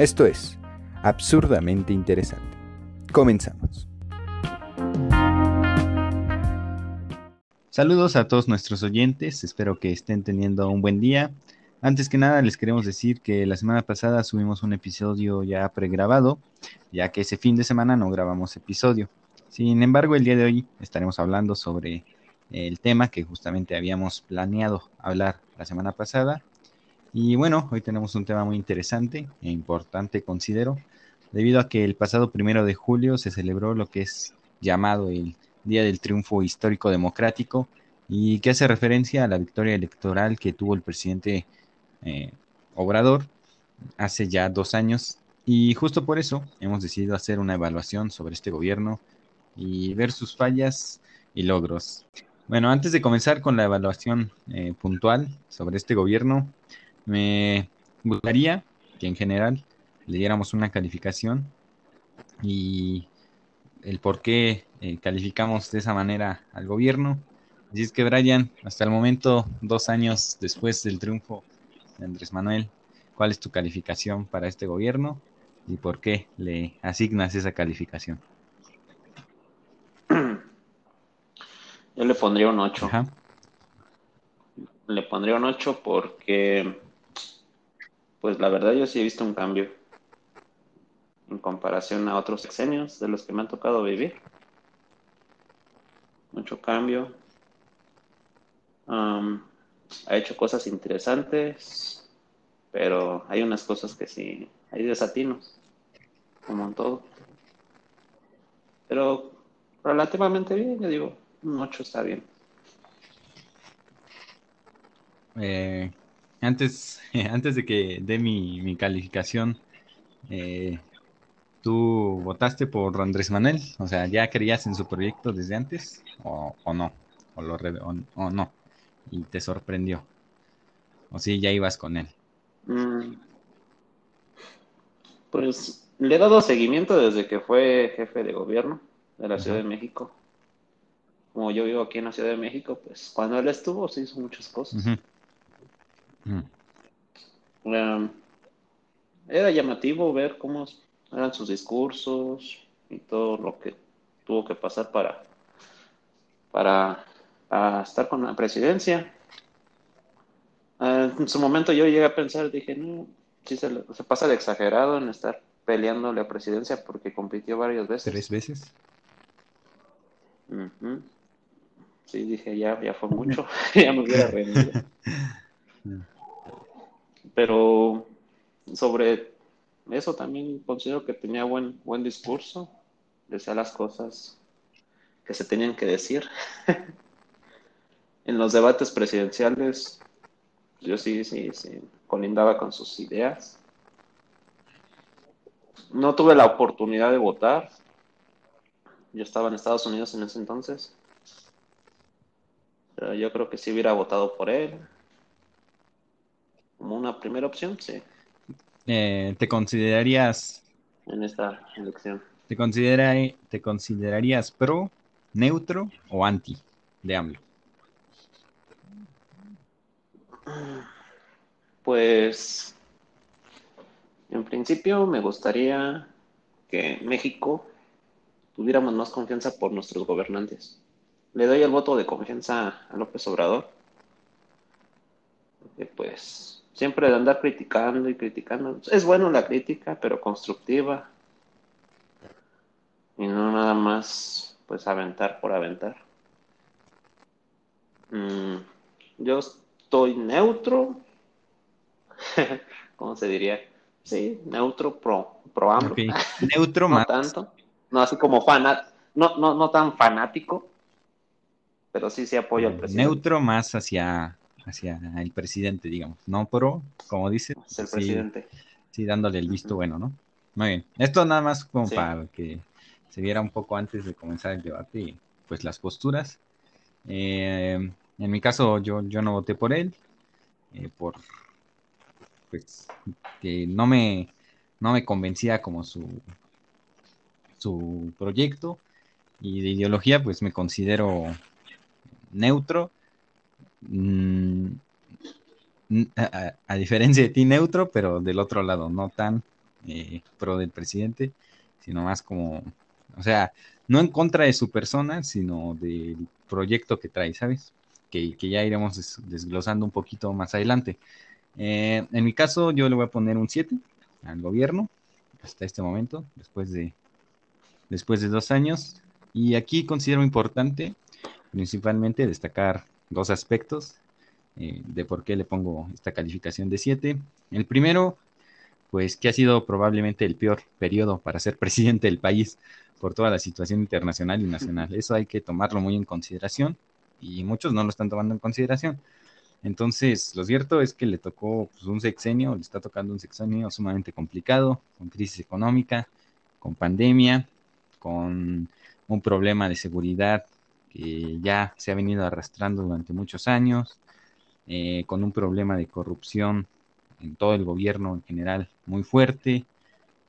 Esto es absurdamente interesante. Comenzamos. Saludos a todos nuestros oyentes, espero que estén teniendo un buen día. Antes que nada les queremos decir que la semana pasada subimos un episodio ya pregrabado, ya que ese fin de semana no grabamos episodio. Sin embargo, el día de hoy estaremos hablando sobre el tema que justamente habíamos planeado hablar la semana pasada. Y bueno, hoy tenemos un tema muy interesante e importante, considero, debido a que el pasado primero de julio se celebró lo que es llamado el Día del Triunfo Histórico Democrático y que hace referencia a la victoria electoral que tuvo el presidente eh, Obrador hace ya dos años. Y justo por eso hemos decidido hacer una evaluación sobre este gobierno y ver sus fallas y logros. Bueno, antes de comenzar con la evaluación eh, puntual sobre este gobierno, me gustaría que en general le diéramos una calificación y el por qué eh, calificamos de esa manera al gobierno. Así es que, Brian, hasta el momento, dos años después del triunfo de Andrés Manuel, ¿cuál es tu calificación para este gobierno y por qué le asignas esa calificación? Yo le pondría un 8. Le pondría un 8 porque, pues la verdad yo sí he visto un cambio en comparación a otros sexenios de los que me han tocado vivir. Mucho cambio. ha hecho cosas interesantes, pero hay unas cosas que sí, hay desatinos, como en todo. Pero relativamente bien, yo digo, un 8 está bien. Eh, antes, antes de que dé mi, calificación, eh, ¿tú votaste por Andrés Manuel? O sea, ¿ya creías en su proyecto desde antes o, no? O, lo, o, no? ¿Y te sorprendió? ¿O sí, ya ibas con él? Mm. pues le he dado seguimiento desde que fue jefe de gobierno de la Ciudad de México como yo vivo aquí en la Ciudad de México, pues cuando él estuvo se hizo muchas cosas. Era llamativo ver cómo eran sus discursos y todo lo que tuvo que pasar para, para, estar con la presidencia. en su momento yo llegué a pensar, dije, no, sí se, pasa de exagerado en estar peleando la presidencia porque compitió varias veces. ¿Tres veces? Sí, dije, ya, ya fue mucho, ya me hubiera rendido. Pero sobre eso también considero que tenía buen, buen discurso, decía las cosas que se tenían que decir. en los debates presidenciales, yo sí, sí, sí, colindaba con sus ideas. No tuve la oportunidad de votar. Yo estaba en Estados Unidos en ese entonces yo creo que sí hubiera votado por él. Como una primera opción, sí. Eh, ¿Te considerarías... En esta elección. ¿Te, considera, ¿Te considerarías pro, neutro o anti de AMLO? Pues, en principio me gustaría que México tuviéramos más confianza por nuestros gobernantes le doy el voto de confianza a López Obrador. Porque pues siempre de andar criticando y criticando. Es bueno la crítica, pero constructiva. Y no nada más pues aventar por aventar. Mm, yo estoy neutro. ¿Cómo se diría? Sí, neutro pro, pro Neutro no tanto. No así como fanat, no, no, no tan fanático pero sí, sí apoyo al presidente. Neutro más hacia, hacia el presidente, digamos, no pro, como dice. el presidente. Sí, dándole el visto bueno, ¿no? Muy bien. Esto nada más como para que se viera un poco antes de comenzar el debate y pues las posturas. Eh, en mi caso yo, yo no voté por él, eh, por pues que no me, no me convencía como su, su proyecto y de ideología pues me considero neutro. Mm, a, diferencia de ti, neutro, pero del otro lado, no tan eh, pro del presidente, sino más como, o sea, no en contra de su persona, sino del proyecto que trae, ¿sabes? Que, ya iremos desglosando un poquito más adelante. Eh, en mi caso, yo le voy a poner un 7 al gobierno hasta este momento, después de, después de dos años. Y aquí considero importante principalmente destacar dos aspectos eh, de por qué le pongo esta calificación de 7. El primero, pues que ha sido probablemente el peor periodo para ser presidente del país por toda la situación internacional y nacional. Eso hay que tomarlo muy en consideración y muchos no lo están tomando en consideración. Entonces, lo cierto es que le tocó pues, un sexenio, le está tocando un sexenio sumamente complicado, con crisis económica, con pandemia, con un problema de seguridad que ya se ha venido arrastrando durante muchos años, eh, con un problema de corrupción en todo el gobierno en general muy fuerte.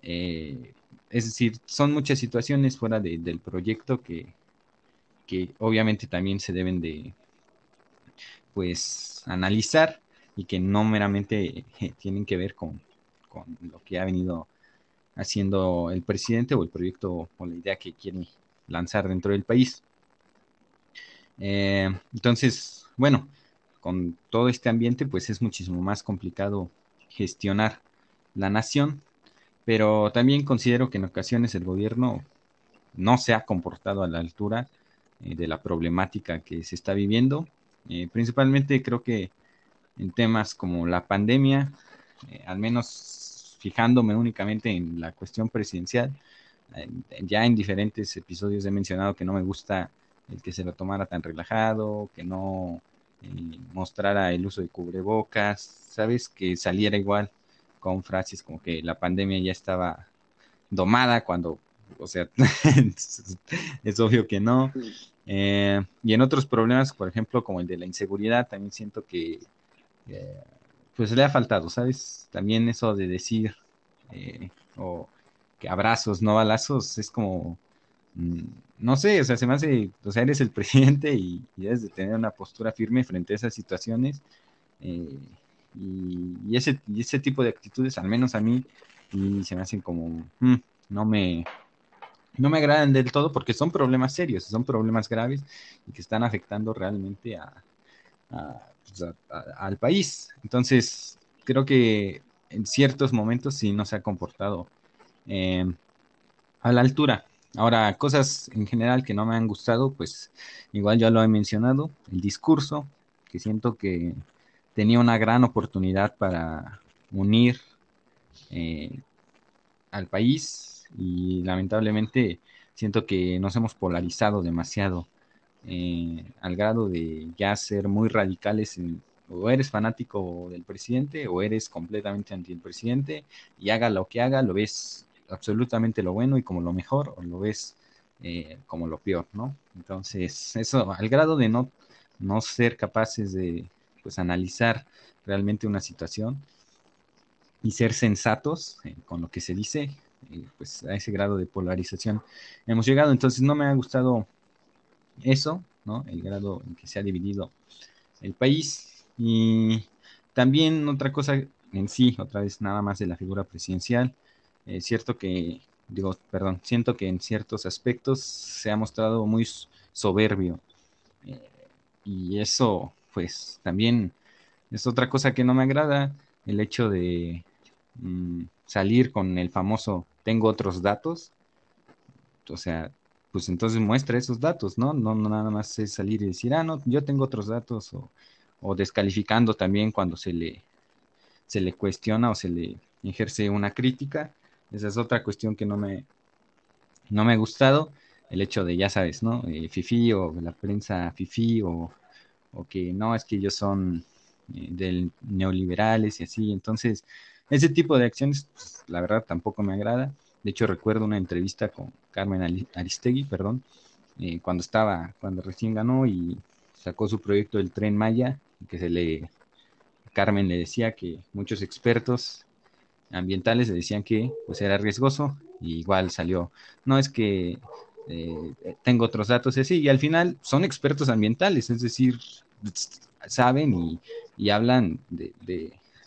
Eh, es decir, son muchas situaciones fuera del proyecto que, que obviamente también se deben de pues analizar y que no meramente eh, tienen que ver con, con, lo que ha venido haciendo el presidente o el proyecto o la idea que quiere lanzar dentro del país. Entonces, bueno, con todo este ambiente, pues es muchísimo más complicado gestionar la nación, pero también considero que en ocasiones el gobierno no se ha comportado a la altura eh, de la problemática que se está viviendo. Eh, principalmente creo que en temas como la pandemia, eh, al menos fijándome únicamente en la cuestión presidencial, ya en diferentes episodios he mencionado que no me gusta el que se lo tomara tan relajado, que no mostrara el uso de cubrebocas, ¿sabes? Que saliera igual con frases como que la pandemia ya estaba domada cuando, o sea, es obvio que no. Eh, y en otros problemas, por ejemplo, como el de la inseguridad, también siento que eh, pues le ha faltado, ¿sabes? También eso de decir eh, o que abrazos, no balazos, es como Mm, no sé, o sea, se me hace, o sea, eres el presidente y, debes de tener una postura firme frente a esas situaciones. Eh, y, ese, y ese tipo de actitudes, al menos a mí, y se me hacen como, mm, no me, no me agradan del todo porque son problemas serios, son problemas graves y que están afectando realmente a, pues, al país. Entonces, creo que en ciertos momentos sí no se ha comportado eh, a la altura Ahora, cosas en general que no me han gustado, pues igual ya lo he mencionado, el discurso, que siento que tenía una gran oportunidad para unir eh, al país y lamentablemente siento que nos hemos polarizado demasiado eh, al grado de ya ser muy radicales o eres fanático del presidente o eres completamente anti el presidente y haga lo que haga, lo ves absolutamente lo bueno y como lo mejor o lo ves eh, como lo peor, ¿no? Entonces, eso al grado de no, no ser capaces de pues analizar realmente una situación y ser sensatos eh, con lo que se dice, eh, pues a ese grado de polarización hemos llegado. Entonces no me ha gustado eso, ¿no? El grado en que se ha dividido el país. Y también otra cosa en sí, otra vez nada más de la figura presidencial, es cierto que, digo, perdón, siento que en ciertos aspectos se ha mostrado muy soberbio. Eh, y eso, pues, también es otra cosa que no me agrada, el hecho de mm, salir con el famoso tengo otros datos. O sea, pues entonces muestra esos datos, ¿no? No, no nada más es salir y decir, ah, no, yo tengo otros datos, o, o descalificando también cuando se le, se le cuestiona o se le ejerce una crítica esa es otra cuestión que no me, no me ha gustado. El hecho de, ya sabes, ¿no? Eh, Fifi o la prensa Fifi o, o que no, es que ellos son eh, del neoliberales y así. Entonces, ese tipo de acciones, pues, la verdad, tampoco me agrada. De hecho, recuerdo una entrevista con Carmen Aristegui, perdón, eh, cuando estaba, cuando recién ganó y sacó su proyecto del tren Maya, que se le, Carmen le decía que muchos expertos ambientales le decían que pues era riesgoso y igual salió. No es que eh, tengo otros datos y así, y al final son expertos ambientales, es decir, saben y, hablan de,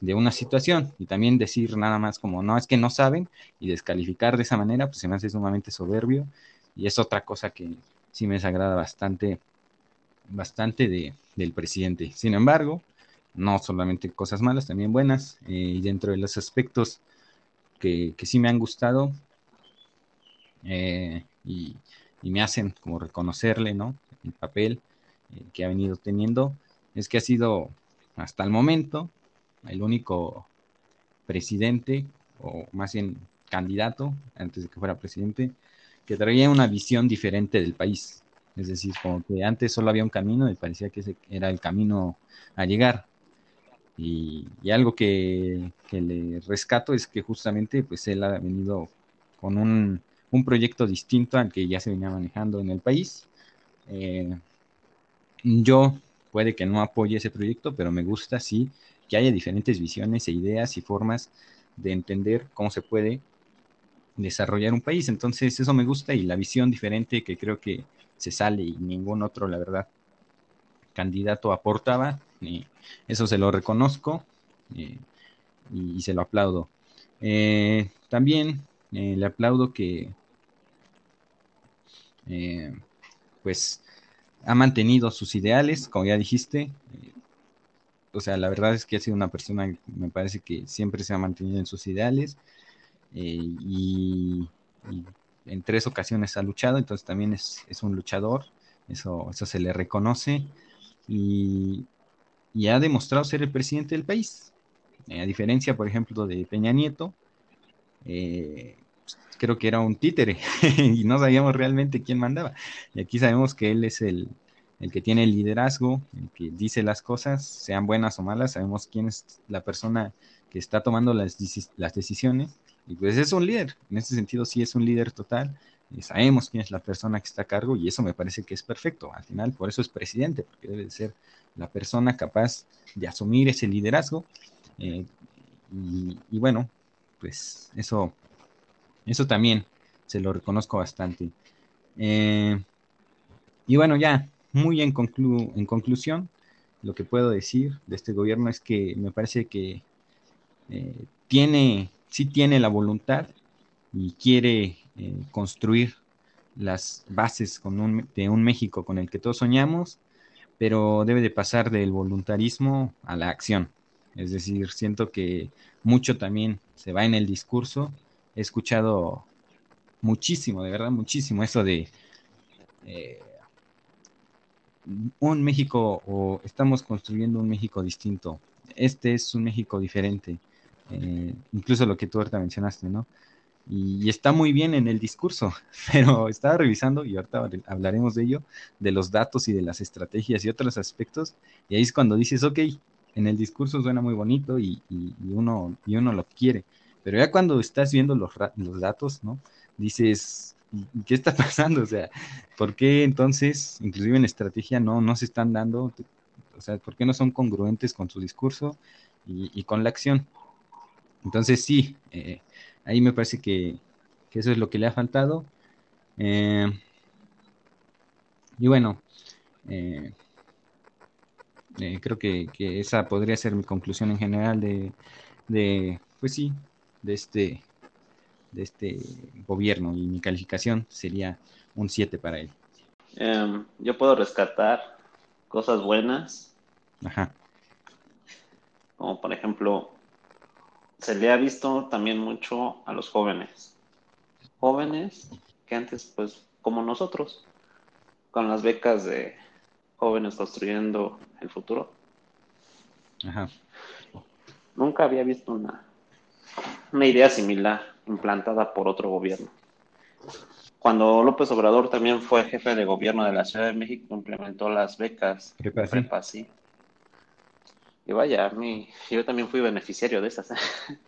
de una situación y también decir nada más como no es que no saben y descalificar de esa manera, pues se me hace sumamente soberbio y es otra cosa que sí me desagrada bastante, bastante de, del presidente. Sin embargo, no solamente cosas malas, también buenas eh, y dentro de los aspectos que, que sí me han gustado eh, y, y, me hacen como reconocerle, ¿no? El papel eh, que ha venido teniendo es que ha sido hasta el momento el único presidente, o más bien candidato, antes de que fuera presidente, que traía una visión diferente del país. Es decir, como que antes solo había un camino y parecía que ese era el camino a llegar. Y, algo que, le rescato es que justamente pues él ha venido con un, proyecto distinto al que ya se venía manejando en el país. Eh, yo puede que no apoye ese proyecto, pero me gusta sí que haya diferentes visiones e ideas y formas de entender cómo se puede desarrollar un país. Entonces, eso me gusta y la visión diferente que creo que se sale y ningún otro, la verdad, candidato aportaba. Y eso se lo reconozco eh, y, se lo aplaudo. Eh, también eh, le aplaudo que, pues, ha mantenido sus ideales, como ya dijiste, o sea, la verdad es que ha sido una persona, me parece que siempre se ha mantenido en sus ideales eh, y, en tres ocasiones ha luchado, entonces también es, un luchador, eso, eso se le reconoce y, ha demostrado ser el presidente del país. Eh, a diferencia, por ejemplo, de Peña Nieto, eh, creo que era un títere y no sabíamos realmente quién mandaba. Y aquí sabemos que él es el, el que tiene el liderazgo, el que dice las cosas, sean buenas o malas, sabemos quién es la persona que está tomando las, las decisiones, y pues es un líder, en ese sentido sí es un líder total, y sabemos quién es la persona que está a cargo, y eso me parece que es perfecto, al final por eso es presidente, porque debe ser la persona capaz de asumir ese liderazgo, eh, y, bueno, pues eso, eso también se lo reconozco bastante. Eh, y bueno, ya, muy en, en conclusión, lo que puedo decir de este gobierno es que me parece que eh, tiene, sí tiene la voluntad y quiere construir las bases con de un México con el que todos soñamos, pero debe de pasar del voluntarismo a la acción. Es decir, siento que mucho también se va en el discurso. He escuchado muchísimo, de verdad, muchísimo eso de eh, un México o estamos construyendo un México distinto. Este es un México diferente. Eh, incluso lo que tú ahorita mencionaste, ¿no? Y, está muy bien en el discurso, pero estaba revisando, y ahorita hablaremos de ello, de los datos y de las estrategias y otros aspectos, y ahí es cuando dices, ok, en el discurso suena muy bonito y, uno, y uno lo quiere, pero ya cuando estás viendo los, los datos, ¿no? Dices, ¿qué está pasando? O sea, ¿por qué entonces, inclusive en estrategia, no, no se están dando, o sea, ¿por qué no son congruentes con su discurso y, con la acción? Entonces, sí, eh, ahí me parece que, eso es lo que le ha faltado. Eh, y bueno, eh, creo que, esa podría ser mi conclusión en general de, de pues sí, de este de este gobierno y mi calificación sería un 7 para él. Em, yo puedo rescatar cosas buenas. Ajá. Como por ejemplo, se le ha visto también mucho a los jóvenes. Jóvenes que antes, pues, como nosotros, con las becas de jóvenes construyendo el futuro. Ajá. Nunca había visto una, una idea similar implantada por otro gobierno. Cuando López Obrador también fue jefe de gobierno de la Ciudad de México, implementó las becas Prepa, sí. Y vaya, a mí, yo también fui beneficiario de esas.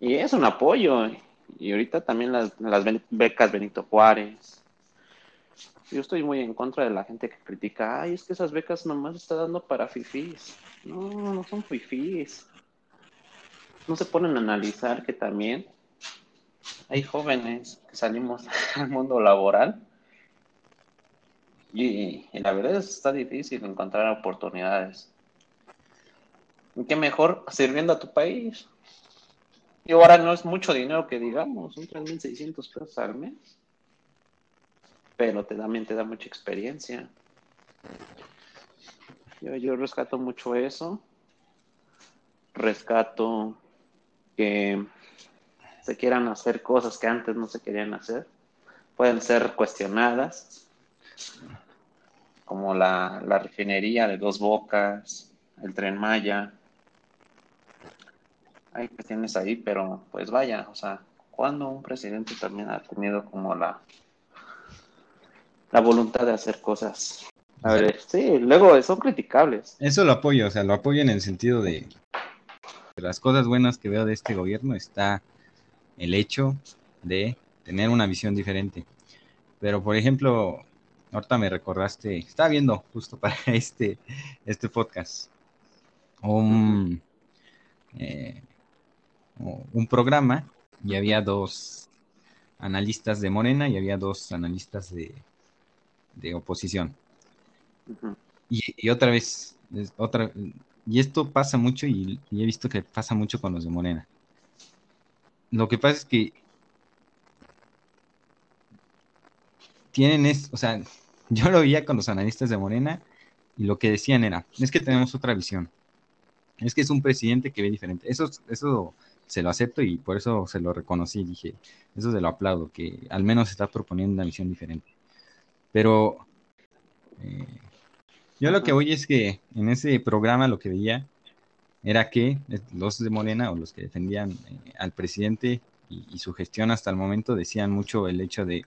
y es un apoyo. Y ahorita también las, las becas Benito Juárez. Yo estoy muy en contra de la gente que critica, ay, es que esas becas nomás está dando para fifís. No, no son fifís no se ponen a analizar que también hay jóvenes que salimos al mundo laboral y, la verdad es está difícil encontrar oportunidades. qué mejor sirviendo a tu país. Y ahora no es mucho dinero que digamos, son 3.600 pesos al mes. Pero te, también te da mucha experiencia. Yo, yo rescato mucho eso. Rescato que se quieran hacer cosas que antes no se querían hacer. Pueden ser cuestionadas, como la, la refinería de dos bocas, el tren Maya, hay cuestiones ahí, pero pues vaya, o sea, cuando un presidente también ha tenido como la, la voluntad de hacer cosas. A ver, sí, luego son criticables. Eso lo apoyo, o sea, lo apoyo en el sentido de, las cosas buenas que veo de este gobierno está el hecho de tener una visión diferente. Pero, por ejemplo, ahorita me recordaste, estaba viendo justo para este, este podcast un, eh, un programa y había dos analistas de Morena y había dos analistas de, de oposición. y, otra vez, otra, y esto pasa mucho y, he visto que pasa mucho con los de Morena. Lo que pasa es que tienen es, o sea, yo lo veía con los analistas de Morena y lo que decían era, es que tenemos otra visión. Es que es un presidente que ve diferente. Eso, eso se lo acepto y por eso se lo reconocí. Dije, eso se lo aplaudo, que al menos está proponiendo una visión diferente. Pero eh, yo lo que voy es que en ese programa lo que veía era que los de Morena o los que defendían eh, al presidente y, su gestión hasta el momento decían mucho el hecho de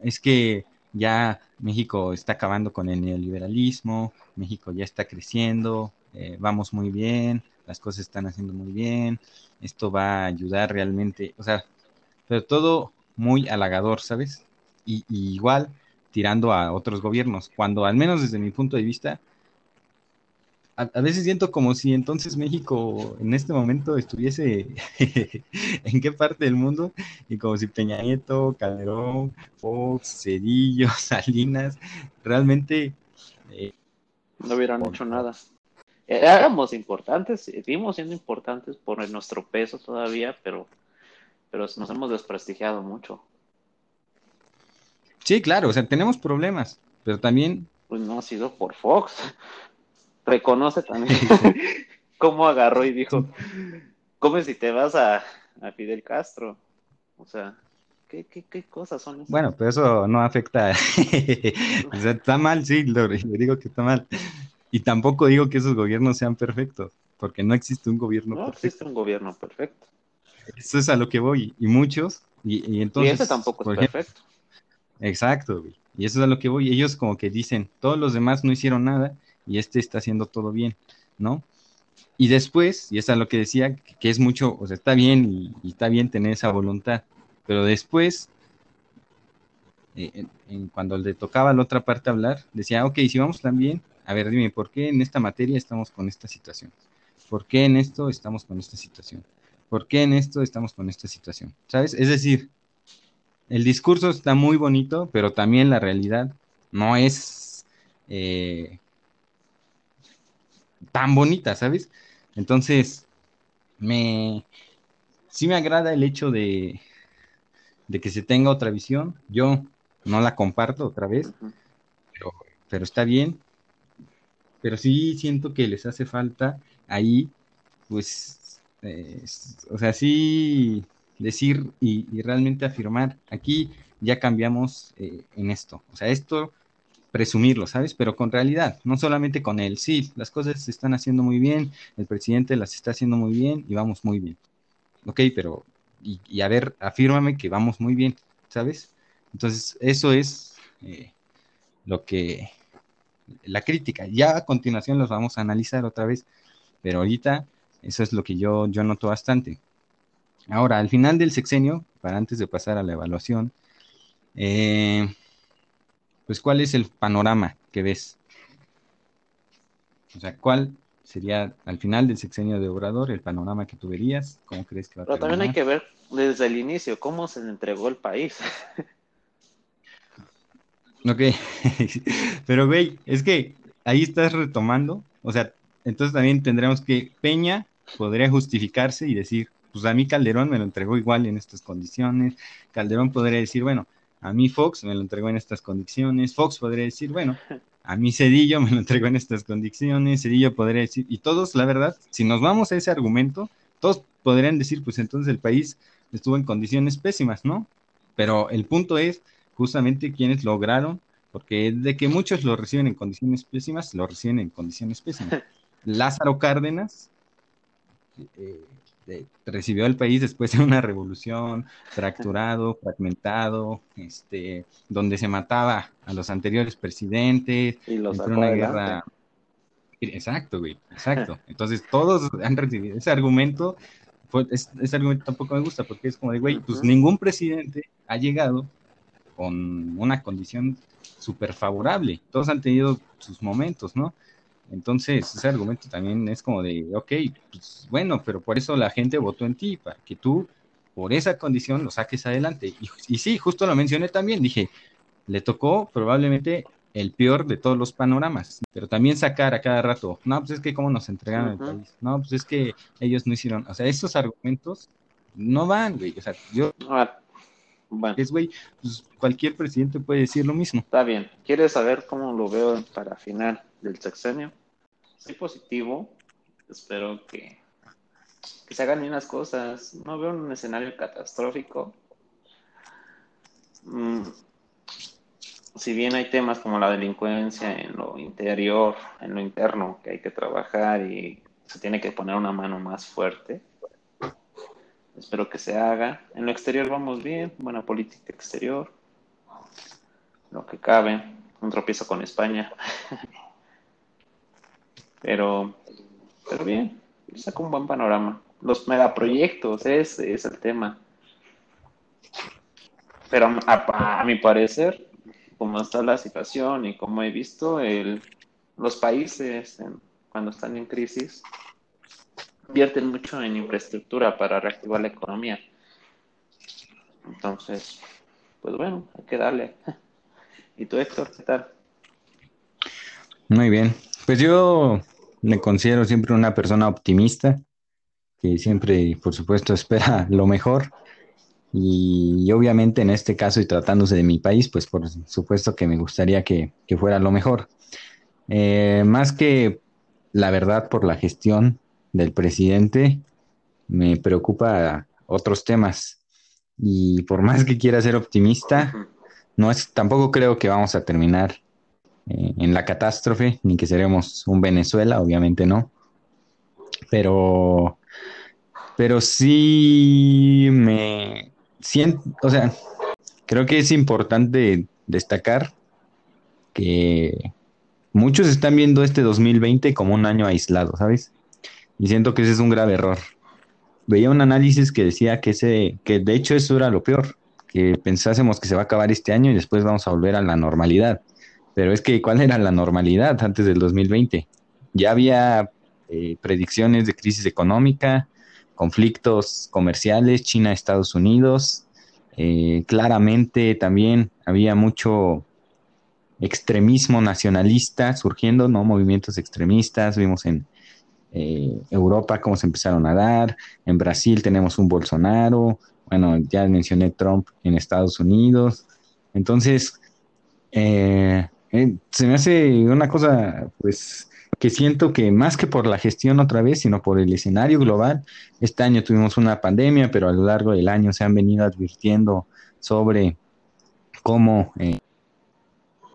es que ya México está acabando con el neoliberalismo, México ya está creciendo, eh, vamos muy bien, las cosas están haciendo muy bien, esto va a ayudar realmente, o sea, pero todo muy halagador, ¿sabes? Y, igual tirando a otros gobiernos, cuando al menos desde mi punto de vista, a, veces siento como si entonces México en este momento estuviese en qué parte del mundo y como si Peña Nieto, Calderón, Fox, Cedillo, Salinas, realmente... Eh, no hubieran hecho nada éramos importantes, seguimos siendo importantes por nuestro peso todavía, pero, pero nos hemos desprestigiado mucho. Sí, claro, o sea, tenemos problemas, pero también... Pues no ha sido por Fox. Reconoce también cómo agarró y dijo, ¿cómo si te vas a, a Fidel Castro? O sea, ¿Qué, qué, qué, cosas son esas? Bueno, pero eso no afecta. o sea, está mal, sí, le digo que está mal. Y tampoco digo que esos gobiernos sean perfectos, porque no existe un gobierno perfecto. No existe un gobierno perfecto. Eso es a lo que voy. Y muchos, y, entonces... Y ese tampoco es perfecto. Exacto, y eso es a lo que voy. Ellos como que dicen, todos los demás no hicieron nada y este está haciendo todo bien, ¿no? Y después, y eso es lo que decía, que, es mucho, o sea, está bien y, está bien tener esa voluntad, pero después, eh, cuando le tocaba a la otra parte hablar, decía, ok, si vamos tan bien, a ver, dime, ¿por qué en esta materia estamos con esta situación? ¿Por qué en esto estamos con esta situación? ¿Por qué en esto estamos con esta situación? ¿Sabes? Es decir, el discurso está muy bonito, pero también la realidad no es eh, tan bonita, ¿sabes? Entonces, me sí me agrada el hecho de, de que se tenga otra visión. Yo no la comparto otra vez, pero, pero está bien pero sí siento que les hace falta ahí, pues, o sea, sí decir y, realmente afirmar, aquí ya cambiamos eh, en esto, o sea, esto presumirlo, ¿sabes? Pero con realidad, no solamente con él, sí, las cosas se están haciendo muy bien, el presidente las está haciendo muy bien y vamos muy bien, ok, pero, y, a ver, afírmame que vamos muy bien, ¿sabes? Entonces, eso es eh, lo que la crítica. Ya a continuación los vamos a analizar otra vez, pero ahorita eso es lo que yo, yo noto bastante. Ahora, al final del sexenio, para antes de pasar a la evaluación, eh, pues ¿cuál es el panorama que ves? O sea, ¿cuál sería al final del sexenio de Obrador el panorama que tú verías? ¿Cómo crees que va a Pero también hay que ver desde el inicio cómo se entregó el país. Ok, pero güey, es que ahí estás retomando, o sea, entonces también tendremos que Peña podría justificarse y decir, pues a mí Calderón me lo entregó igual en estas condiciones. Calderón podría decir, bueno, a mí Fox me lo entregó en estas condiciones. Fox podría decir, bueno, a mí Cedillo me lo entregó en estas condiciones. Cedillo podría decir, y todos, la verdad, si nos vamos a ese argumento, todos podrían decir, pues entonces el país estuvo en condiciones pésimas, ¿no? Pero el punto es justamente quienes lograron, porque de que muchos lo reciben en condiciones pésimas, lo reciben en condiciones pésimas. Lázaro Cárdenas eh, recibió el país después de una revolución, fracturado, fragmentado, este, donde se mataba a los anteriores presidentes, y los una guerra. Exacto, güey, exacto. Entonces todos han recibido ese argumento. ese argumento tampoco me gusta porque es como de, güey, pues ningún presidente ha llegado con una condición súper favorable. Todos han tenido sus momentos, ¿no? Entonces, ese argumento también es como de, ok, pues bueno, pero por eso la gente votó en ti, para que tú, por esa condición, lo saques adelante. Y, sí, justo lo mencioné también, dije, le tocó probablemente el peor de todos los panoramas, pero también sacar a cada rato, no, pues es que cómo nos entregaron el país, no, pues es que ellos no hicieron, o sea, estos argumentos no van, güey, o sea, yo... Ah, bueno. Es, güey, pues cualquier presidente puede decir lo mismo. Está bien. ¿Quieres saber cómo lo veo para final del sexenio? Soy positivo. Espero que, que se hagan bien las cosas. No veo un escenario catastrófico. Mm, si bien hay temas como la delincuencia en lo interior, en lo interno, que hay que trabajar y se tiene que poner una mano más fuerte, espero que se haga. En lo exterior vamos bien, buena política exterior, lo que cabe, un tropiezo con España. pero, pero bien, saca un buen panorama. Los megaproyectos, ese es el tema. Pero a, mi parecer, como está la situación y como he visto, el, los países cuando están en crisis invierten mucho en infraestructura para reactivar la economía. Entonces, pues bueno, hay que darle. ¿Y tú, Héctor, qué tal? Muy bien. Pues yo me considero siempre una persona optimista, que siempre, por supuesto, espera lo mejor. Y, obviamente en este caso y tratándose de mi país, pues por supuesto que me gustaría que, fuera lo mejor. Eh, más que la verdad por la gestión del presidente, me preocupa otros temas. Y por más que quiera ser optimista, no es, tampoco creo que vamos a terminar eh, en la catástrofe, ni que seremos un Venezuela, obviamente no. Pero, pero sí me siento, o sea, creo que es importante destacar que muchos están viendo este 2020 como un año aislado, ¿sabes? Y siento que ese es un grave error. Veía un análisis que decía que ese, que de hecho eso era lo peor, que pensásemos que se va a acabar este año y después vamos a volver a la normalidad. Pero es que, ¿cuál era la normalidad antes del 2020? Ya había eh, predicciones de crisis económica, conflictos comerciales, China, Estados Unidos. Eh, claramente también había mucho extremismo nacionalista surgiendo, ¿no? Movimientos extremistas, vimos en, eh, Europa cómo se empezaron a dar, en Brasil tenemos un Bolsonaro, bueno, ya mencioné Trump en Estados Unidos, entonces eh, eh, se me hace una cosa, pues, que siento que más que por la gestión otra vez, sino por el escenario global, este año tuvimos una pandemia, pero a lo largo del año se han venido advirtiendo sobre cómo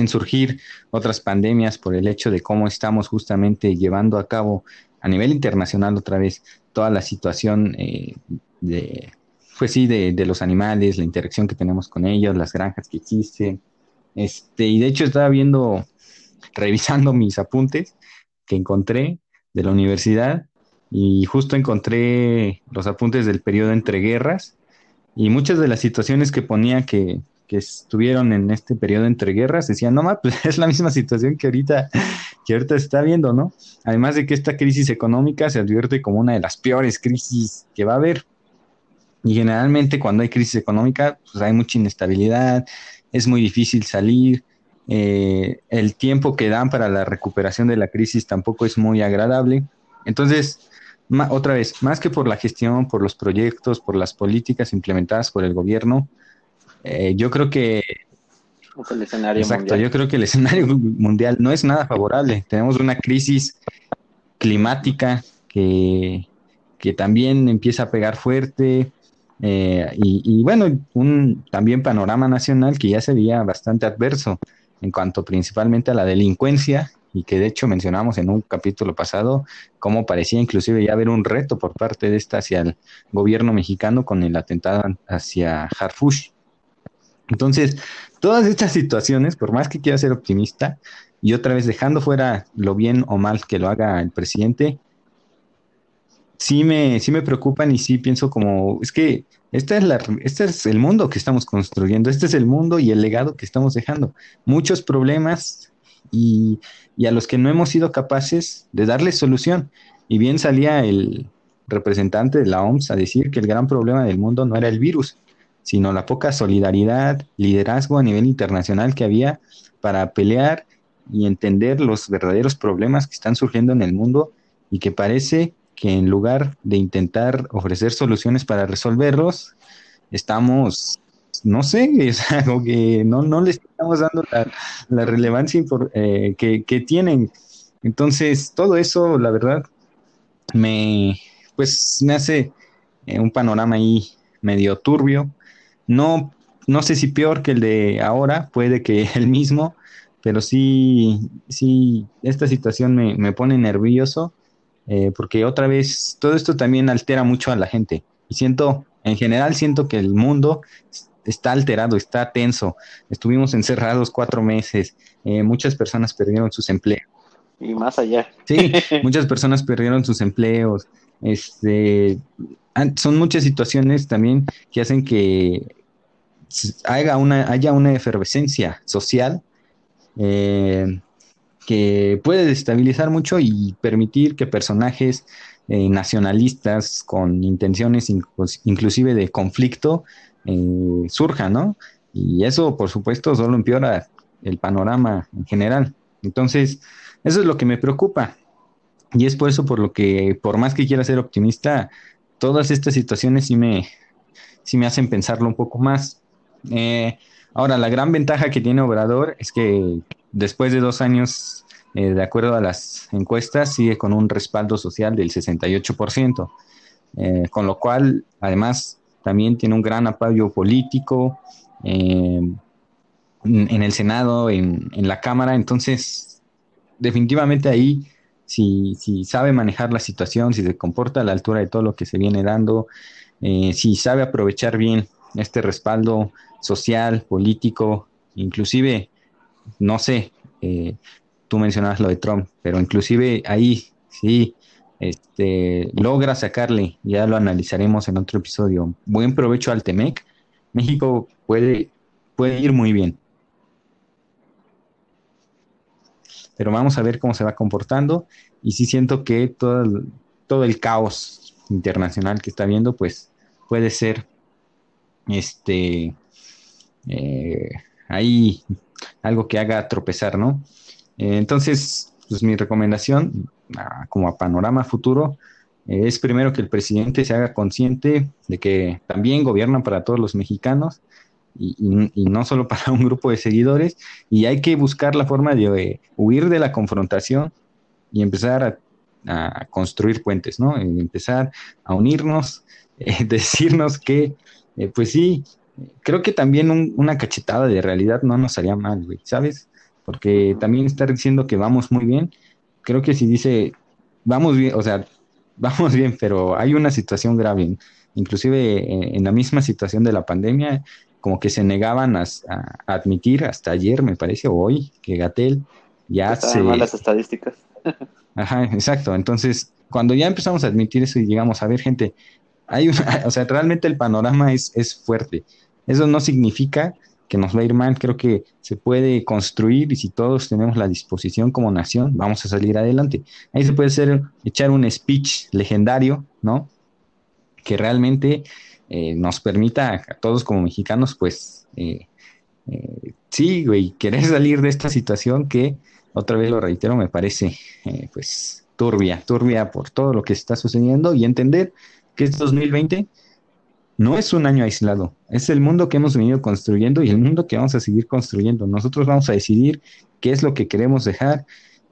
surgir otras pandemias por el hecho de cómo estamos justamente llevando a cabo a nivel internacional otra vez toda la situación eh, de, pues sí, de, los animales, la interacción que tenemos con ellos, las granjas que existen. Este, y de hecho estaba viendo, revisando mis apuntes que encontré de la universidad y justo encontré los apuntes del periodo entre guerras y muchas de las situaciones que ponía que, que estuvieron en este periodo entre guerras decían, no, pues es la misma situación que ahorita, que ahorita está viendo, ¿no? Además de que esta crisis económica se advierte como una de las peores crisis que va a haber. Y generalmente cuando hay crisis económica, pues hay mucha inestabilidad, es muy difícil salir. eh, el tiempo que dan para la recuperación de la crisis tampoco es muy agradable. Entonces, otra vez, más que por la gestión, por los proyectos, por las políticas implementadas por el gobierno, eh, yo creo que el escenario exacto, yo creo que el escenario mundial no es nada favorable. Tenemos una crisis climática que, que también empieza a pegar fuerte. Eh, y, y, bueno, un también panorama nacional que ya se veía bastante adverso en cuanto principalmente a la delincuencia y que de hecho mencionamos en un capítulo pasado cómo parecía inclusive ya haber un reto por parte de esta hacia el gobierno mexicano con el atentado hacia Harfush. Entonces, todas estas situaciones, por más que quiera ser optimista, y otra vez dejando fuera lo bien o mal que lo haga el presidente, sí me, sí me preocupan y sí pienso como, es que esta es la, este es el mundo que estamos construyendo, este es el mundo y el legado que estamos dejando. Muchos problemas y, y a los que no hemos sido capaces de darle solución. Y bien salía el representante de la OMS a decir que el gran problema del mundo no era el virus, sino la poca solidaridad, liderazgo a nivel internacional que había para pelear y entender los verdaderos problemas que están surgiendo en el mundo y que parece que en lugar de intentar ofrecer soluciones para resolverlos, estamos, no sé, es algo que no, no le estamos dando la, relevancia eh, que, tienen. Entonces, todo eso, la verdad, me, pues, me hace eh, un panorama ahí medio turbio. No, no sé si peor que el de ahora, puede que el mismo, pero sí, sí, esta situación me, me pone nervioso eh, porque otra vez todo esto también altera mucho a la gente. Y siento, en general, siento que el mundo está alterado, está tenso. Estuvimos encerrados cuatro meses, eh, muchas personas perdieron sus empleos. Y más allá. Sí, muchas personas perdieron sus empleos. Este, son muchas situaciones también que hacen que haya una, haya una efervescencia social. Eh, que puede destabilizar mucho y permitir que personajes eh, nacionalistas con intenciones inclusive de conflicto eh, surjan, ¿no? Y eso, por supuesto, solo empeora el panorama en general. Entonces, eso es lo que me preocupa. Y es por eso por lo que, por más que quiera ser optimista, todas estas situaciones sí me, sí me hacen pensarlo un poco más. Eh, ahora, la gran ventaja que tiene Obrador es que después de dos años, eh, de acuerdo a las encuestas, sigue con un respaldo social del 68%, eh, con lo cual, además, también tiene un gran apoyo político eh, en el Senado, en, la Cámara, entonces, definitivamente ahí, si, si, sabe manejar la situación, si se comporta a la altura de todo lo que se viene dando, si sabe aprovechar bien este respaldo social, político, inclusive no sé, eh, tú mencionabas lo de Trump, pero inclusive ahí sí este, logra sacarle, ya lo analizaremos en otro episodio, buen provecho al Temec, México puede, puede ir muy bien. Pero vamos a ver cómo se va comportando y sí siento que todo el, todo el caos internacional que está viendo, pues puede ser este eh, ahí algo que haga tropezar, ¿no? Eh, entonces, pues mi recomendación, ah, como a panorama futuro, eh, es primero que el presidente se haga consciente de que también gobiernan para todos los mexicanos y, no solo para un grupo de seguidores, y hay que buscar la forma de eh, huir de la confrontación y empezar a, construir puentes, ¿no? empezar a unirnos, decirnos que, pues sí, creo que también una cachetada de realidad no nos haría mal, güey, ¿sabes? Porque también estar diciendo que vamos muy bien, creo que si dice, vamos bien, o sea, vamos bien, pero hay una situación grave, inclusive eh, en, la misma situación de la pandemia, como que se negaban a, admitir hasta ayer, me parece, o hoy, que Gatel ya se... las estadísticas. Ajá, exacto. Entonces, cuando ya empezamos a admitir eso y llegamos a ver gente, hay una, o sea, realmente el panorama es, es fuerte. Eso no significa que nos va a ir mal, creo que se puede construir y si todos tenemos la disposición como nación, vamos a salir adelante. Ahí se puede hacer, echar un speech legendario, ¿no? Que realmente eh, nos permita a todos como mexicanos, pues, eh, eh, sí, güey, querer salir de esta situación que, otra vez lo reitero, me parece, eh, pues, turbia, turbia por todo lo que está sucediendo y entender que es 2020 no es un año aislado, es el mundo que hemos venido construyendo y el mundo que vamos a seguir construyendo. Nosotros vamos a decidir qué es lo que queremos dejar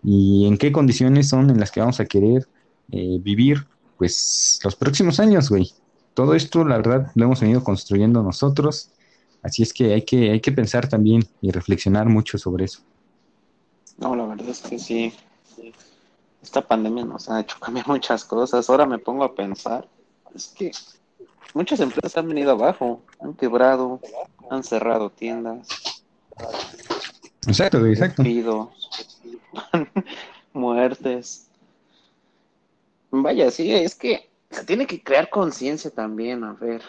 y en qué condiciones son en las que vamos a querer eh, vivir, pues, los próximos años, güey. Todo esto, la verdad, lo hemos venido construyendo nosotros, así es que hay que, hay que pensar también y reflexionar mucho sobre eso. No, la verdad es que sí. Esta pandemia nos ha hecho cambiar muchas cosas. Ahora me pongo a pensar, es que muchas empresas han venido abajo, han quebrado, han cerrado tiendas. Exacto, exacto. muertes. Vaya, sí, es que se tiene que crear conciencia también, a ver,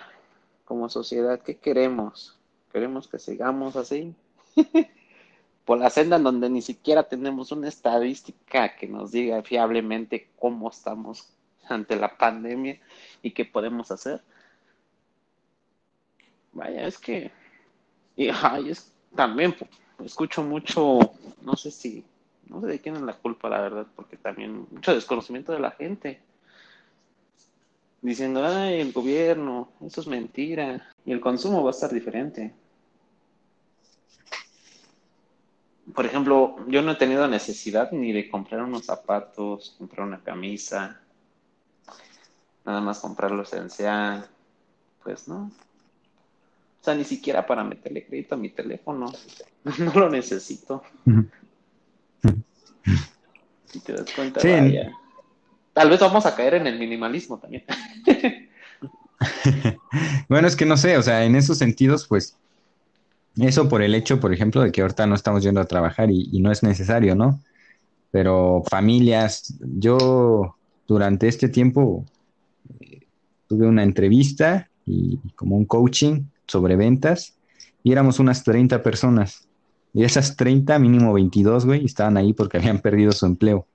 como sociedad, ¿qué queremos? ¿Queremos que sigamos así? Por la senda en donde ni siquiera tenemos una estadística que nos diga fiablemente cómo estamos ante la pandemia y qué podemos hacer. Vaya, es que. Y ay, es, también escucho mucho, no sé si, no sé de quién es la culpa, la verdad, porque también mucho desconocimiento de la gente. Diciendo, ay, el gobierno, eso es mentira. Y el consumo va a estar diferente. Por ejemplo, yo no he tenido necesidad ni de comprar unos zapatos, comprar una camisa, nada más comprar lo esencial. Pues no, o sea, ni siquiera para meterle crédito a mi teléfono. No lo necesito. Si te das cuenta, Tal vez vamos a caer en el minimalismo también. bueno, es que no sé, o sea, en esos sentidos, pues, eso por el hecho, por ejemplo, de que ahorita no estamos yendo a trabajar y, no es necesario, ¿no? Pero familias, yo durante este tiempo eh, tuve una entrevista y como un coaching sobre ventas y éramos unas 30 personas. Y esas 30, mínimo 22, güey, estaban ahí porque habían perdido su empleo.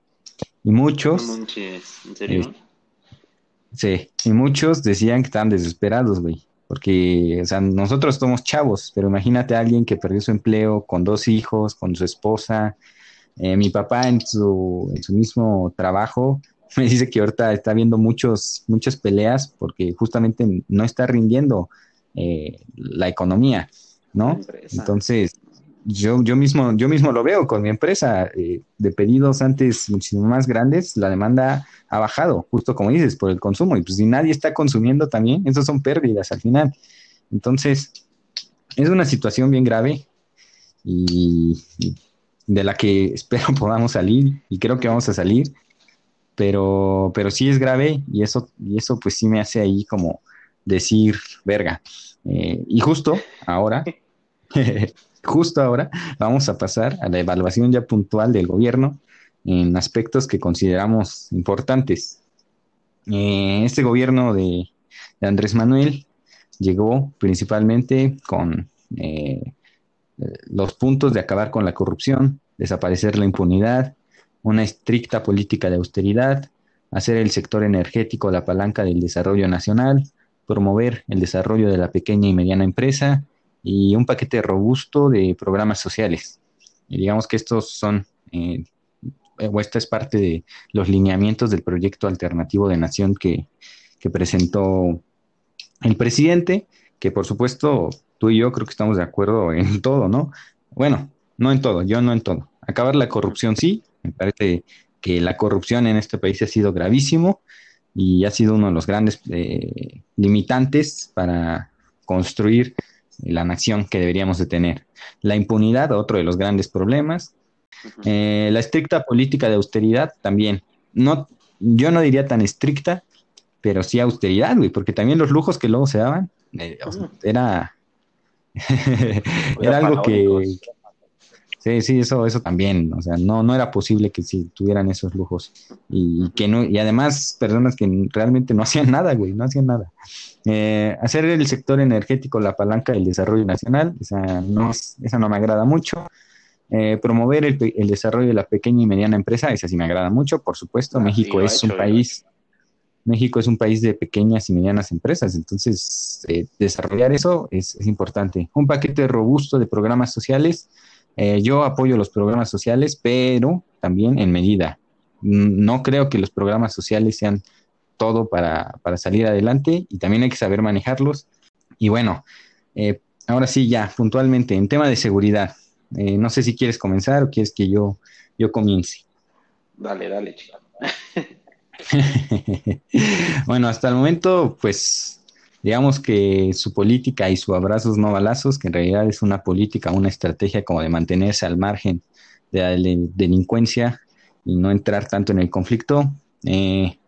Y muchos... ¿En serio? Eh, sí, y muchos decían que estaban desesperados, güey. Porque, o sea, nosotros somos chavos, pero imagínate a alguien que perdió su empleo con dos hijos, con su esposa. Eh, mi papá en su, en su mismo trabajo me dice que ahorita está viendo muchos, muchas peleas porque justamente no está rindiendo eh, la economía, ¿no? Entonces, yo, yo, mismo, yo mismo lo veo con mi empresa, eh, de pedidos antes muchísimo más grandes, la demanda ha bajado, justo como dices, por el consumo, y pues si nadie está consumiendo también, eso son pérdidas al final. Entonces, es una situación bien grave y, de la que espero podamos salir, y creo que vamos a salir, pero, pero sí es grave y eso, y eso pues sí me hace ahí como decir, verga. Eh, y justo ahora, justo ahora, vamos a pasar a la evaluación ya puntual del gobierno en aspectos que consideramos importantes. Eh, este gobierno de, Andrés Manuel llegó principalmente con eh, los puntos de acabar con la corrupción, desaparecer la impunidad, una estricta política de austeridad, hacer el sector energético la palanca del desarrollo nacional, promover el desarrollo de la pequeña y mediana empresa y un paquete robusto de programas sociales. Y digamos que estos son, eh, o esta es parte de los lineamientos del proyecto alternativo de nación que, que presentó el presidente, que por supuesto tú y yo creo que estamos de acuerdo en todo, ¿no? Bueno, no en todo, yo no en todo. Acabar la corrupción sí, me parece que la corrupción en este país ha sido gravísimo y ha sido uno de los grandes eh, limitantes para construir la nación que deberíamos de tener. La impunidad, otro de los grandes problemas. Eh, la estricta política de austeridad también. No, yo no diría tan estricta, pero sí austeridad, güey, porque también los lujos que luego se daban, eh, era, era algo que, Sí, sí, eso, eso también, o sea, no, no era posible que si tuvieran esos lujos y, que no, y además personas que realmente no hacían nada, güey, no hacían nada. Eh, hacer el sector energético la palanca del desarrollo nacional, esa no, esa no me agrada mucho. Eh, promover el, el, desarrollo de la pequeña y mediana empresa, esa sí me agrada mucho, por supuesto. Ah, México es un país, México es un país de pequeñas y medianas empresas, entonces eh, desarrollar eso es, importante. Un paquete robusto de programas sociales. Eh, yo apoyo los programas sociales, pero también en medida. No creo que los programas sociales sean todo para, salir adelante y también hay que saber manejarlos. Y bueno, eh, ahora sí, ya, puntualmente, en tema de seguridad. no sé si quieres comenzar o quieres que yo, yo comience. Dale, dale, chico. bueno, hasta el momento, pues digamos que su política y su abrazos no balazos, que en realidad es una política, una estrategia como de mantenerse al margen de la delincuencia y no entrar tanto en el conflicto. Eh,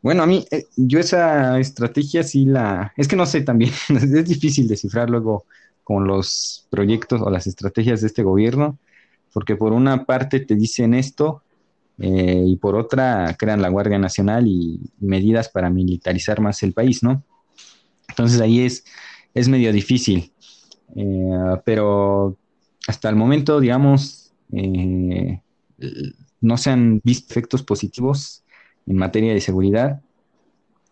bueno, a mí, eh, yo esa estrategia sí la... Es que no sé también, es difícil descifrar luego con los proyectos o las estrategias de este gobierno, porque por una parte te dicen esto eh, y por otra crean la Guardia Nacional y, medidas para militarizar más el país, ¿no? Entonces ahí es, es medio difícil, eh, pero hasta el momento, digamos, eh, no se han visto efectos positivos en materia de seguridad.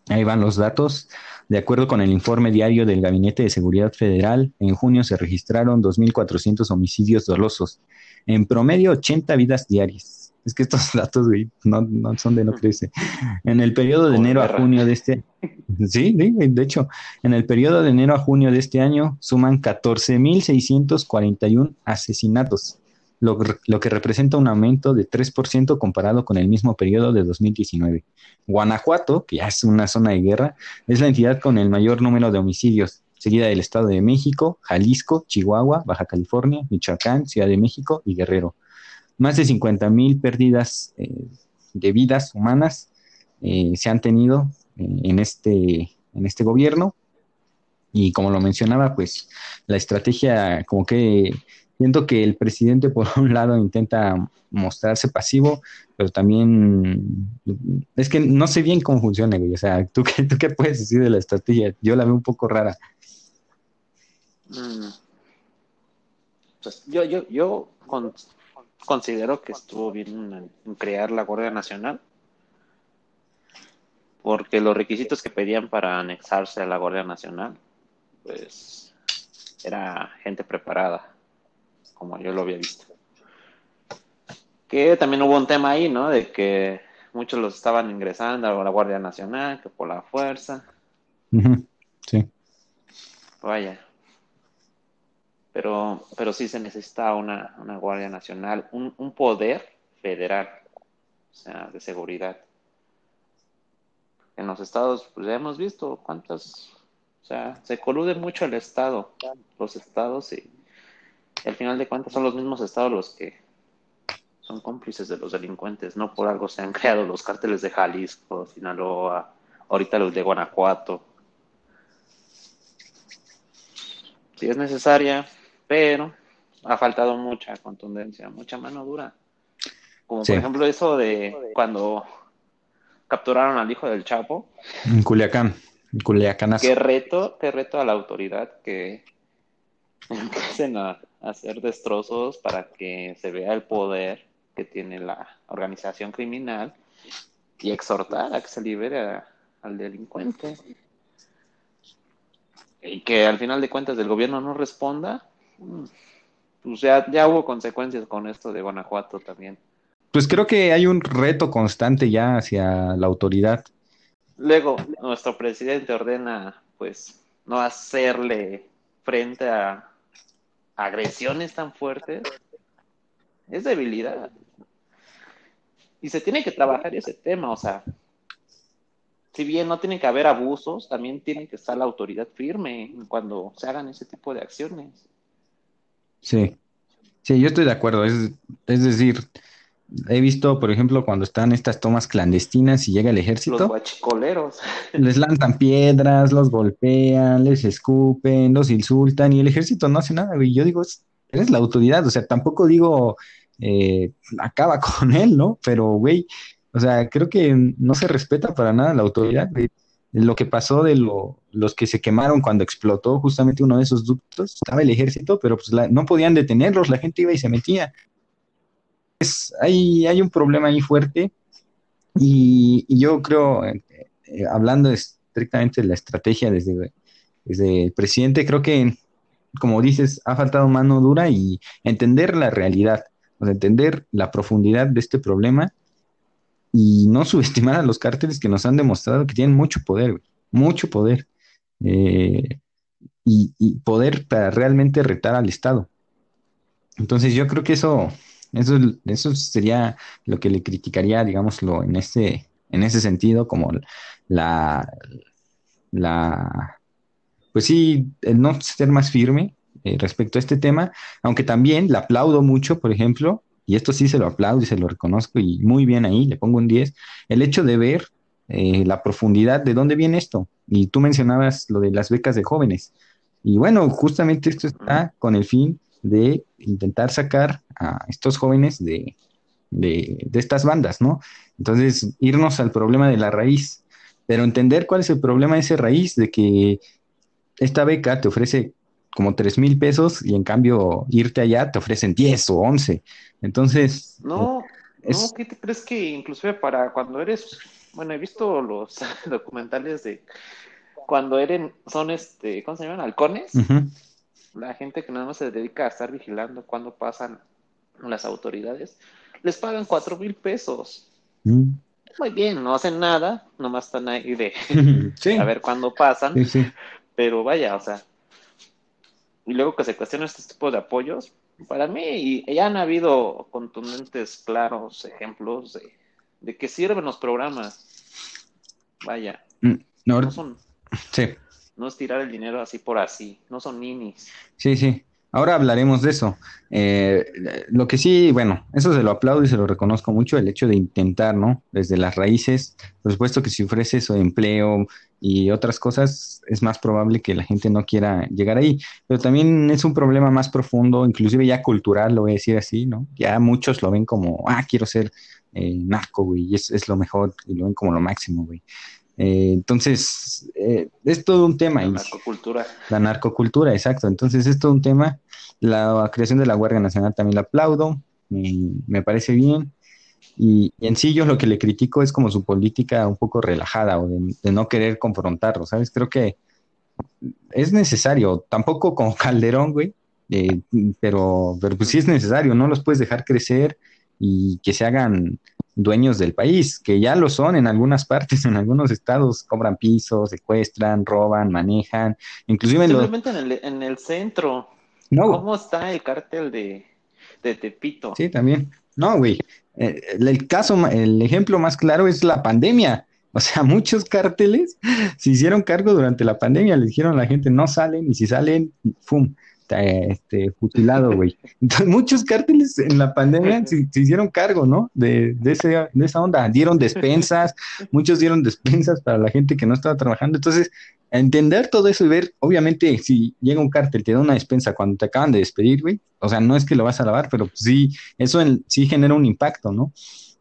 Ahí van los datos. De acuerdo con el informe diario del Gabinete de Seguridad Federal, en junio se registraron 2.400 homicidios dolosos, en promedio 80 vidas diarias. Es que estos datos, güey, no, son de no creerse. En el periodo de enero a junio de este... Sí, de hecho, en el periodo de enero a junio de este año suman 14.641 asesinatos, lo, lo que representa un aumento de 3% comparado con el mismo periodo de 2019. Guanajuato, que ya es una zona de guerra, es la entidad con el mayor número de homicidios, seguida del Estado de México, Jalisco, Chihuahua, Baja California, Michoacán, Ciudad de México y Guerrero más de 50 mil pérdidas eh, de vidas humanas eh, se han tenido eh, en, este, en este gobierno. Y como lo mencionaba, pues la estrategia, como que siento que el presidente por un lado intenta mostrarse pasivo, pero también es que no sé bien cómo funciona, güey. O sea, ¿tú qué, ¿tú qué puedes decir de la estrategia? Yo la veo un poco rara. Mm. Pues yo, yo, yo con, considero que estuvo bien en, crear la Guardia Nacional, porque los requisitos que pedían para anexarse a la Guardia Nacional, pues era gente preparada, como yo lo había visto. Que también hubo un tema ahí, ¿no? De que muchos los estaban ingresando a la Guardia Nacional, que por la fuerza. Sí. Vaya, pero, pero sí se necesita una, Guardia Nacional, un, poder federal, o sea, de seguridad. En los estados, pues ya hemos visto cuántas, o sea, se colude mucho el estado, los estados, y, al final de cuentas son los mismos estados los que son cómplices de los delincuentes, no por algo se han creado los cárteles de Jalisco, Sinaloa, ahorita los de Guanajuato. Si es necesaria, pero ha faltado mucha contundencia, mucha mano dura. Como por ejemplo eso de cuando capturaron al hijo del Chapo. En Culiacán, en Culiacán. Qué reto, qué reto a la autoridad que empiecen a hacer destrozos para que se vea el poder que tiene la organización criminal y exhortar a que se libere al delincuente. Y que al final de cuentas el gobierno no responda, pues ya, ya hubo consecuencias con esto de Guanajuato también. Pues creo que hay un reto constante ya hacia la autoridad. Luego, nuestro presidente ordena, pues, no hacerle frente a agresiones tan fuertes. Es debilidad. Y se tiene que trabajar ese tema, o sea, si bien no tiene que haber abusos, también tiene que estar la autoridad firme cuando se hagan ese tipo de acciones. Sí, sí, yo estoy de acuerdo. Es, es decir, he visto, por ejemplo, cuando están estas tomas clandestinas y llega el ejército. Los guachicoleros. Les lanzan piedras, los golpean, les escupen, los insultan y el ejército no hace nada, Y Yo digo, eres la autoridad, o sea, tampoco digo, eh, acaba con él, ¿no? Pero, güey, o sea, creo que no se respeta para nada la autoridad, güey lo que pasó de los que se quemaron cuando explotó justamente uno de esos ductos, estaba el ejército, pero pues no podían detenerlos, la gente iba y se metía. Es, hay, hay un problema ahí fuerte y, yo creo, eh, hablando estrictamente de la estrategia desde, desde el presidente, creo que, como dices, ha faltado mano dura y entender la realidad, entender la profundidad de este problema y no subestimar a los cárteles que nos han demostrado que tienen mucho poder, mucho poder, eh, y, poder para realmente retar al Estado. Entonces yo creo que eso, eso, eso sería lo que le criticaría, digámoslo, en ese, en ese sentido, como la, la, pues sí, el no ser más firme eh, respecto a este tema, aunque también le aplaudo mucho, por ejemplo, y esto sí se lo aplaudo y se lo reconozco y muy bien ahí, le pongo un 10, el hecho de ver eh, la profundidad de dónde viene esto. Y tú mencionabas lo de las becas de jóvenes. Y bueno, justamente esto está con el fin de intentar sacar a estos jóvenes de, de, estas bandas, ¿no? Entonces, irnos al problema de la raíz, pero entender cuál es el problema de esa raíz, de que esta beca te ofrece como 3 mil pesos y en cambio irte allá te ofrecen 10 o 11. Entonces... No, no, ¿qué te crees que inclusive para cuando eres, bueno, he visto los documentales de cuando eres, son este, ¿cómo se llaman? Halcones. La gente que nada más se dedica a estar vigilando cuando pasan las autoridades, les pagan cuatro mil pesos. Mm. Muy bien, no hacen nada, nomás están ahí de a ver cuándo pasan, pero vaya, o sea, y luego que se cuestionan este tipo de apoyos, para mí ya han habido contundentes, claros ejemplos de, de que sirven los programas. Vaya, mm, no, son, sí. no es tirar el dinero así por así, no son ninis. Sí, sí. Ahora hablaremos de eso. Eh, lo que sí, bueno, eso se lo aplaudo y se lo reconozco mucho, el hecho de intentar, ¿no? Desde las raíces, por supuesto que si ofrece su empleo y otras cosas, es más probable que la gente no quiera llegar ahí. Pero también es un problema más profundo, inclusive ya cultural, lo voy a decir así, ¿no? Ya muchos lo ven como, ah, quiero ser eh, narco, güey, y es, es lo mejor, y lo ven como lo máximo, güey. Eh, entonces, eh, es todo un tema. La narcocultura. La narcocultura, exacto. Entonces, es todo un tema. La creación de la Guardia Nacional también la aplaudo, me parece bien. Y, en sí yo lo que le critico es como su política un poco relajada o de, no querer confrontarlo, ¿sabes? Creo que es necesario, tampoco con Calderón, güey, eh, pero, pero pues sí es necesario, no los puedes dejar crecer y que se hagan dueños del país, que ya lo son en algunas partes, en algunos estados, cobran pisos, secuestran, roban, manejan, inclusive en, en, el, en el centro. No. ¿Cómo está el cártel de, de Tepito? Sí, también. No, güey. Eh, el, caso, el ejemplo más claro es la pandemia. O sea, muchos cárteles se hicieron cargo durante la pandemia, le dijeron a la gente no salen y si salen, ¡fum! Este, fusilado, güey. Entonces, muchos cárteles en la pandemia se, hicieron cargo, ¿no? De, de, ese, de esa onda. Dieron despensas, muchos dieron despensas para la gente que no estaba trabajando. Entonces, entender todo eso y ver, obviamente, si llega un cártel, te da una despensa cuando te acaban de despedir, güey. O sea, no es que lo vas a lavar, pero sí, eso sí genera un impacto, ¿no?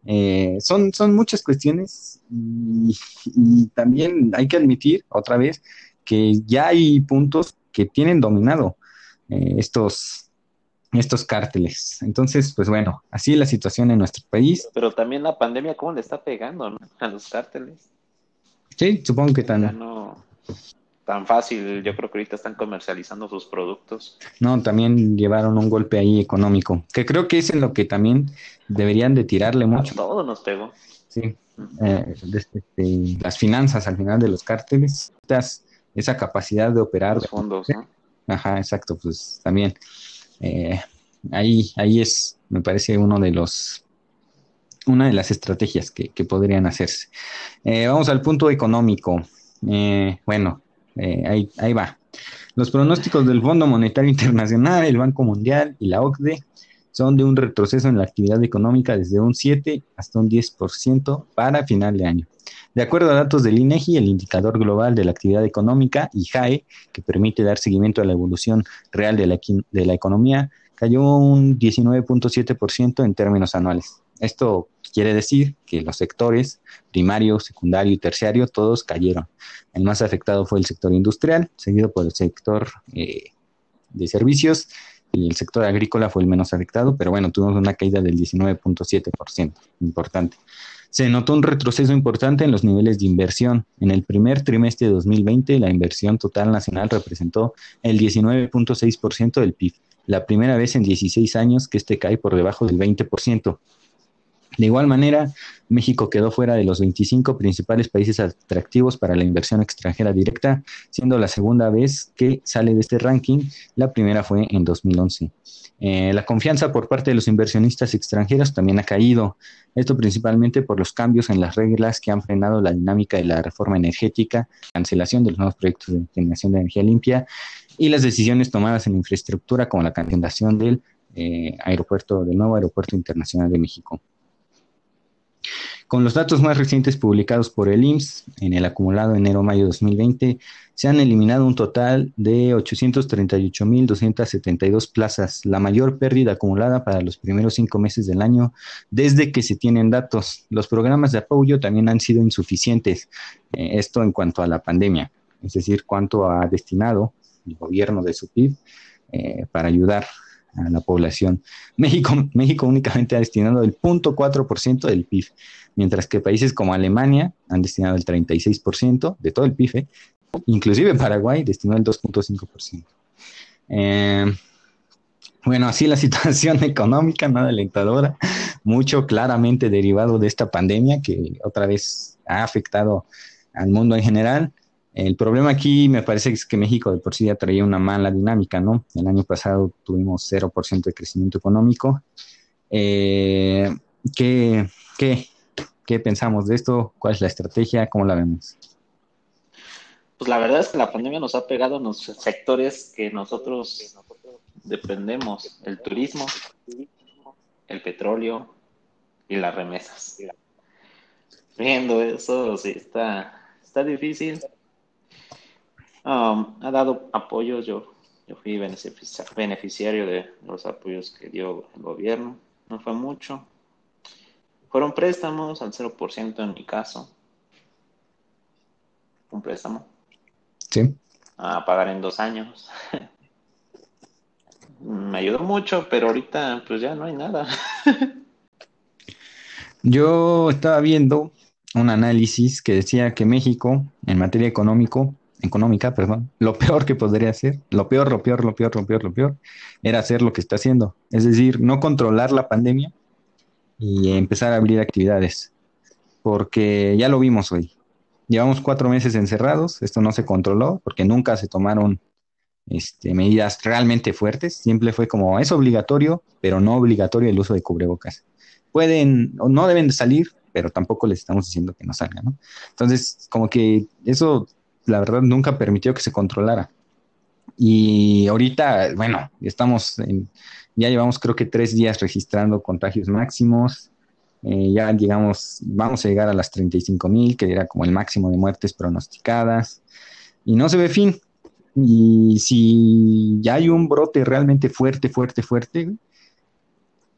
Eh, son, son muchas cuestiones y, y también hay que admitir otra vez que ya hay puntos que tienen dominado eh, estos, estos cárteles. Entonces, pues bueno, así es la situación en nuestro país. Pero también la pandemia, ¿cómo le está pegando a los cárteles? Sí, supongo que tan... no tan fácil, yo creo que ahorita están comercializando sus productos. No, también llevaron un golpe ahí económico, que creo que es en lo que también deberían de tirarle mucho. todo nos pegó. Sí, eh, este, las finanzas al final de los cárteles, esa capacidad de operar. Los fondos, ¿no? Ajá, exacto, pues también. Eh, ahí, ahí es, me parece, uno de los, una de las estrategias que, podrían hacerse. Eh, vamos al punto económico. Eh, bueno, ahí, ahí va. Los pronósticos del Fondo Monetario Internacional, el Banco Mundial y la OCDE son de un retroceso en la actividad económica desde un 7 hasta un 10% para final de año. De acuerdo a datos del INEGI, el indicador global de la actividad económica, IJAE, que permite dar seguimiento a la evolución real de la, economía, cayó un 19.7% en términos anuales. Esto quiere decir que los sectores primario, secundario y terciario todos cayeron. El más afectado fue el sector industrial, seguido por el sector eh, de servicios y el sector agrícola fue el menos afectado, pero bueno, tuvimos una caída del 19.7%, importante. Se notó un retroceso importante en los niveles de inversión. En el primer trimestre de 2020, la inversión total nacional representó el 19.6% del PIB, la primera vez en 16 años que este cae por debajo del 20%. De igual manera, México quedó fuera de los 25 principales países atractivos para la inversión extranjera directa, siendo la segunda vez que sale de este ranking. La primera fue en 2011. Eh, la confianza por parte de los inversionistas extranjeros también ha caído, esto principalmente por los cambios en las reglas que han frenado la dinámica de la reforma energética, cancelación de los nuevos proyectos de generación de energía limpia y las decisiones tomadas en infraestructura como la cancelación del eh, aeropuerto, del nuevo aeropuerto internacional de México. Con los datos más recientes publicados por el IMSS en el acumulado enero-mayo 2020, se han eliminado un total de 838.272 plazas, la mayor pérdida acumulada para los primeros cinco meses del año desde que se tienen datos. Los programas de apoyo también han sido insuficientes, eh, esto en cuanto a la pandemia, es decir, cuánto ha destinado el gobierno de su PIB eh, para ayudar a la población. México, México únicamente ha destinado el 0.4% del PIB mientras que países como Alemania han destinado el 36% de todo el PIB, ¿eh? inclusive Paraguay destinó el 2.5%. Eh, bueno, así la situación económica, nada alentadora, mucho claramente derivado de esta pandemia que otra vez ha afectado al mundo en general. El problema aquí me parece es que México de por sí ya traía una mala dinámica, ¿no? El año pasado tuvimos 0% de crecimiento económico. Eh, ¿qué, qué, ¿Qué pensamos de esto? ¿Cuál es la estrategia? ¿Cómo la vemos? Pues la verdad es que la pandemia nos ha pegado en los sectores que nosotros dependemos, el turismo, el petróleo y las remesas. Viendo eso, sí, está, está difícil. Um, ha dado apoyos, yo, yo fui beneficiario de los apoyos que dio el gobierno, no fue mucho, fueron préstamos al 0% en mi caso. Un préstamo. Sí. A pagar en dos años. Me ayudó mucho, pero ahorita pues ya no hay nada. Yo estaba viendo un análisis que decía que México, en materia económico, económica, perdón, lo peor que podría hacer, lo peor, lo peor, lo peor, lo peor, lo peor, era hacer lo que está haciendo. Es decir, no controlar la pandemia, y empezar a abrir actividades, porque ya lo vimos hoy. Llevamos cuatro meses encerrados, esto no se controló porque nunca se tomaron este, medidas realmente fuertes, siempre fue como es obligatorio, pero no obligatorio el uso de cubrebocas. Pueden o no deben de salir, pero tampoco les estamos diciendo que no salgan, ¿no? Entonces, como que eso, la verdad, nunca permitió que se controlara. Y ahorita, bueno, estamos ya llevamos creo que tres días registrando contagios máximos. Eh, ya llegamos, vamos a llegar a las 35 mil, que era como el máximo de muertes pronosticadas. Y no se ve fin. Y si ya hay un brote realmente fuerte, fuerte, fuerte,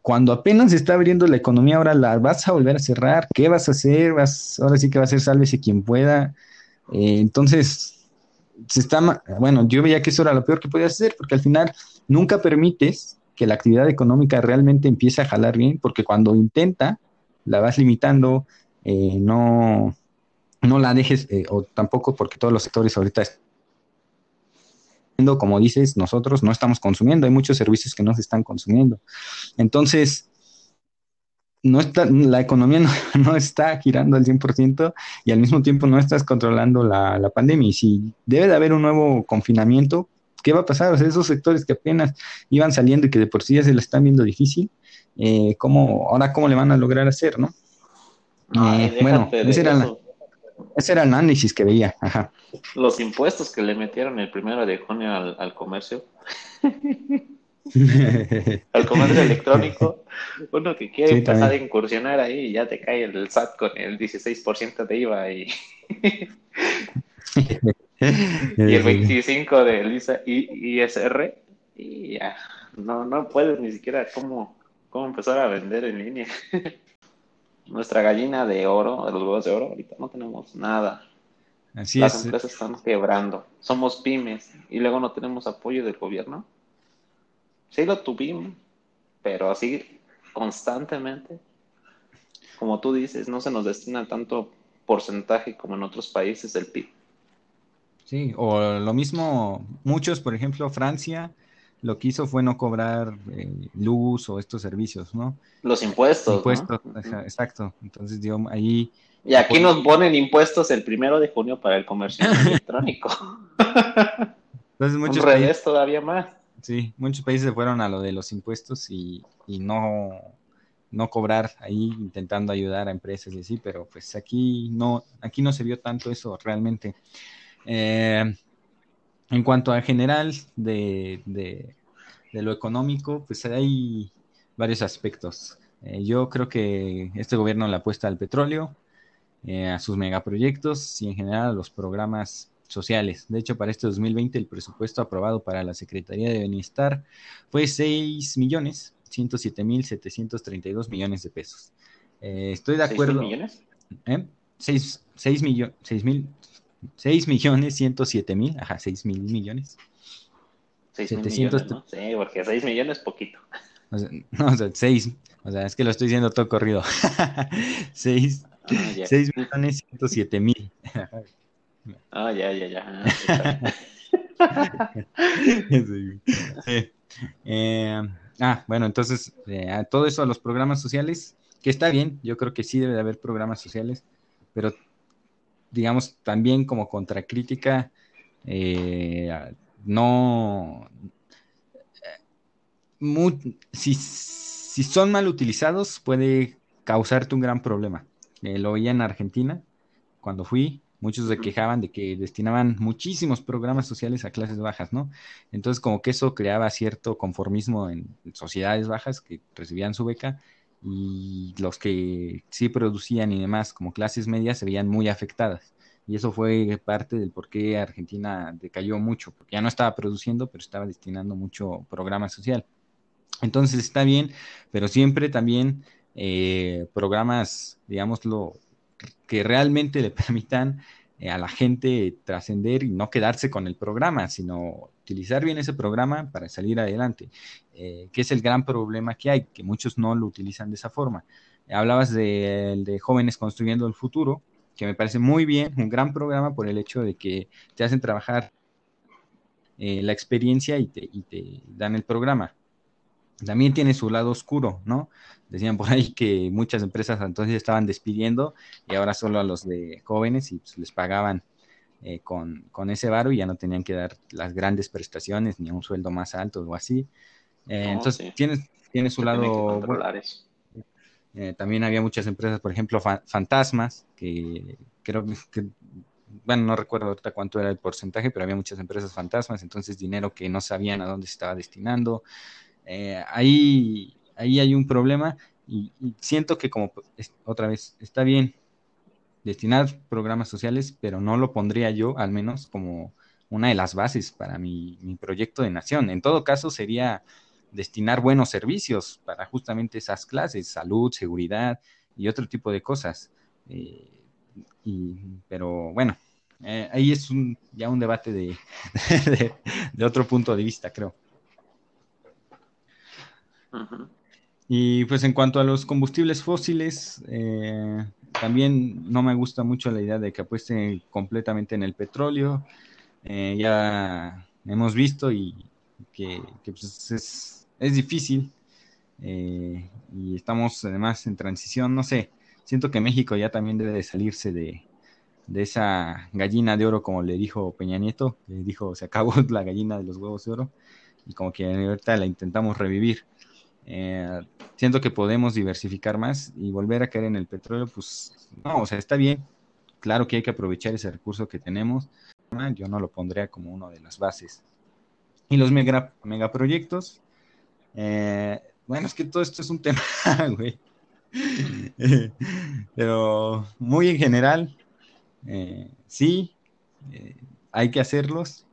cuando apenas se está abriendo la economía, ahora la vas a volver a cerrar. ¿Qué vas a hacer? Vas, ahora sí que va a ser sálvese quien pueda. Eh, entonces, se está, bueno, yo veía que eso era lo peor que podías hacer, porque al final nunca permites que la actividad económica realmente empiece a jalar bien, porque cuando intenta, la vas limitando, eh, no, no la dejes, eh, o tampoco porque todos los sectores ahorita como dices, nosotros no estamos consumiendo, hay muchos servicios que no se están consumiendo. Entonces, no está, la economía no, está girando al 100% y al mismo tiempo no estás controlando la, la pandemia. Y si debe de haber un nuevo confinamiento, ¿qué va a pasar? O sea, esos sectores que apenas iban saliendo y que de por sí ya se les están viendo difícil, eh, ¿cómo, ahora cómo le van a lograr hacer, no? Eh, bueno, ese era, ese era, el análisis que veía. Ajá. Los impuestos que le metieron el primero de junio al, comercio. al comercio electrónico, uno que quiere empezar a incursionar ahí y ya te cae el SAT con el 16% de IVA y y el 25 del ISR, y ya, no, no puedes ni siquiera cómo, cómo empezar a vender en línea. Nuestra gallina de oro, de los huevos de oro, ahorita no tenemos nada. Así Las empresas están quebrando. Somos pymes y luego no tenemos apoyo del gobierno. Sí lo tuvimos, pero así constantemente. como tú dices, no se nos destina tanto porcentaje como en otros países del PIB. Sí, o lo mismo, muchos, por ejemplo, Francia, lo que hizo fue no cobrar eh, luz o estos servicios, ¿no? Los impuestos. Impuestos, exacto. Entonces, dio ahí... Y aquí nos ponen impuestos el primero de junio para el comercio electrónico. Entonces, muchos Un revés todavía más. Sí, muchos países se fueron a lo de los impuestos y, y no, no cobrar ahí intentando ayudar a empresas y así, pero pues aquí no, aquí no se vio tanto eso realmente. Eh, en cuanto a general de, de, lo económico, pues hay varios aspectos. Eh, yo creo que este gobierno le apuesta al petróleo, eh, a sus megaproyectos y en general a los programas sociales. De hecho, para este 2020 el presupuesto aprobado para la Secretaría de Bienestar fue 6 millones 107 mil 732 millones de pesos. Eh, estoy de acuerdo. ¿6 millones? ¿Eh? 6, 6, millones, 6 mil 6 millones 107 mil, ajá, 6 mil millones. 6 700, millones, ¿no? Sí, porque 6 millones es poquito. O sea, no, o sea, 6, o sea, es que lo estoy diciendo todo corrido. 6, ah, 6 millones 107 mil. Ah, ya, ya, ya. sí. eh, ah, bueno, entonces, eh, todo eso a los programas sociales, que está bien, yo creo que sí debe de haber programas sociales, pero digamos, también como contracrítica, eh, no, si, si, son mal utilizados puede causarte un gran problema. Eh, lo veía en Argentina cuando fui, muchos se quejaban de que destinaban muchísimos programas sociales a clases bajas, ¿no? Entonces como que eso creaba cierto conformismo en sociedades bajas que recibían su beca y los que sí producían y demás, como clases medias, se veían muy afectadas. Y eso fue parte del por qué Argentina decayó mucho, porque ya no estaba produciendo, pero estaba destinando mucho programa social. Entonces está bien, pero siempre también eh, programas, digámoslo, que realmente le permitan eh, a la gente trascender y no quedarse con el programa, sino utilizar bien ese programa para salir adelante, eh, que es el gran problema que hay, que muchos no lo utilizan de esa forma. Hablabas de, jóvenes construyendo el futuro, que me parece muy bien, un gran programa por el hecho de que te hacen trabajar eh, la experiencia y te, y te dan el programa. También tiene su lado oscuro, ¿no? Decían por ahí que muchas empresas entonces estaban despidiendo y ahora solo a los de jóvenes y pues, les pagaban eh, con, ese varo y ya no tenían que dar las grandes prestaciones ni un sueldo más alto o así. Eh, entonces tiene, tiene su lado... Eh, también había muchas empresas, por ejemplo, fantasmas, que creo que, bueno, no recuerdo ahorita cuánto era el porcentaje, pero había muchas empresas fantasmas, entonces dinero que no sabían a dónde se estaba destinando. Ahí ahí hay un problema y, siento que como otra vez está bien destinar programas sociales, pero no lo pondría yo al menos como una de las bases para mi, proyecto de nación. En todo caso sería destinar buenos servicios para justamente esas clases, salud, seguridad y otro tipo de cosas. Eh, pero bueno, eh, ahí es un, ya un debate de, de, otro punto de vista, creo. Y pues en cuanto a los combustibles fósiles, eh, también no me gusta mucho la idea de que apuesten completamente en el petróleo. Eh, ya hemos visto y que, pues es, es, difícil eh, y estamos además en transición, no sé, siento que México ya también debe de salirse de, de esa gallina de oro, como le dijo Peña Nieto, le dijo, se acabó la gallina de los huevos de oro y como que ahorita la intentamos revivir. Eh, siento que podemos diversificar más y volver a caer en el petróleo, pues no, o sea, está bien. Claro que hay que aprovechar ese recurso que tenemos. Yo no lo pondría como una de las bases. Y los mega, megaproyectos, eh, bueno, es que todo esto es un tema, güey. Pero muy en general, eh, sí, hay que hacerlos,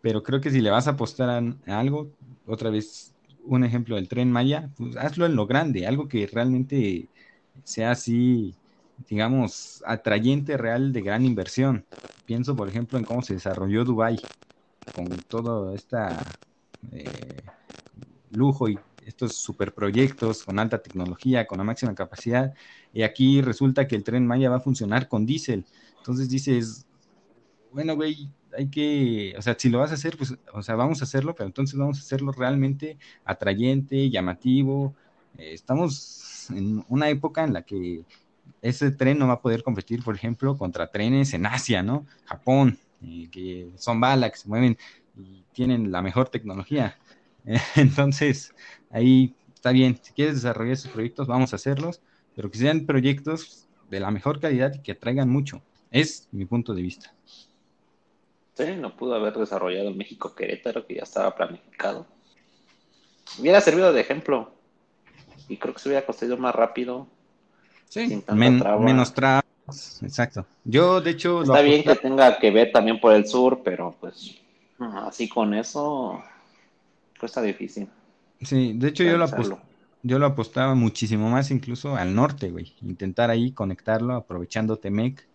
pero creo que si le vas a apostar a algo, otra vez un ejemplo del tren Maya, pues hazlo en lo grande, algo que realmente sea así, digamos, atrayente real de gran inversión. Pienso, por ejemplo, en cómo se desarrolló Dubai con todo este lujo y estos superproyectos con alta tecnología, con la máxima capacidad, y aquí resulta que el tren Maya va a funcionar con diésel. Entonces dices, bueno, güey, hay que, o sea, si lo vas a hacer, pues, o sea, vamos a hacerlo, pero entonces vamos a hacerlo realmente atrayente, llamativo. Eh, estamos en una época en la que ese tren no va a poder competir, por ejemplo, contra trenes en Asia, ¿no? Japón, eh, que son balas, que se mueven y tienen la mejor tecnología. entonces, ahí está bien, si quieres desarrollar esos proyectos, vamos a hacerlos, pero que sean proyectos de la mejor calidad y que atraigan mucho. Es mi punto de vista. Sí, no pudo haber desarrollado México Querétaro, que ya estaba planificado. Hubiera servido de ejemplo. Y creo que se hubiera construido más rápido. Sí, menos trabas. Exacto. Yo, de hecho. Está bien que tenga que ver también por el sur, pero pues así con eso cuesta difícil. Sí, de hecho yo lo, yo lo apostaba muchísimo más incluso al norte, güey. Intentar ahí conectarlo aprovechando Temec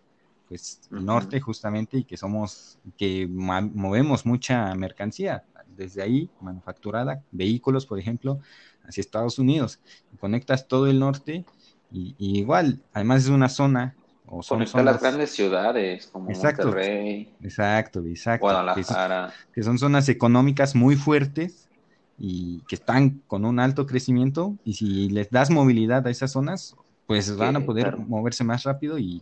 pues norte justamente y que somos, que movemos mucha mercancía desde ahí, manufacturada, vehículos, por ejemplo, hacia Estados Unidos. conectas todo el norte y, igual, además es una zona o son zonas... las grandes ciudades como exacto, Monterrey, exacto, exacto, Guadalajara. Que son, zonas económicas muy fuertes y que están con un alto crecimiento y si les das movilidad a esas zonas, pues van a poder moverse más rápido y,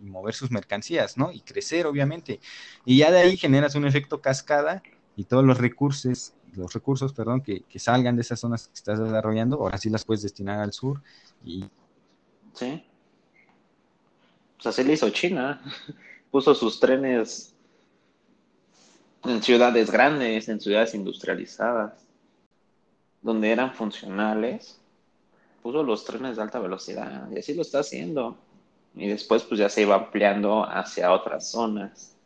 mover sus mercancías, ¿no? Y crecer, obviamente. Y ya de ahí generas un efecto cascada y todos los recursos, los recursos, perdón, que, salgan de esas zonas que estás desarrollando, ahora sí las puedes destinar al sur. Y... Sí. Pues así le hizo China. Puso sus trenes en ciudades grandes, en ciudades industrializadas, donde eran funcionales puso los trenes de alta velocidad y así lo está haciendo. Y después pues ya se iba ampliando hacia otras zonas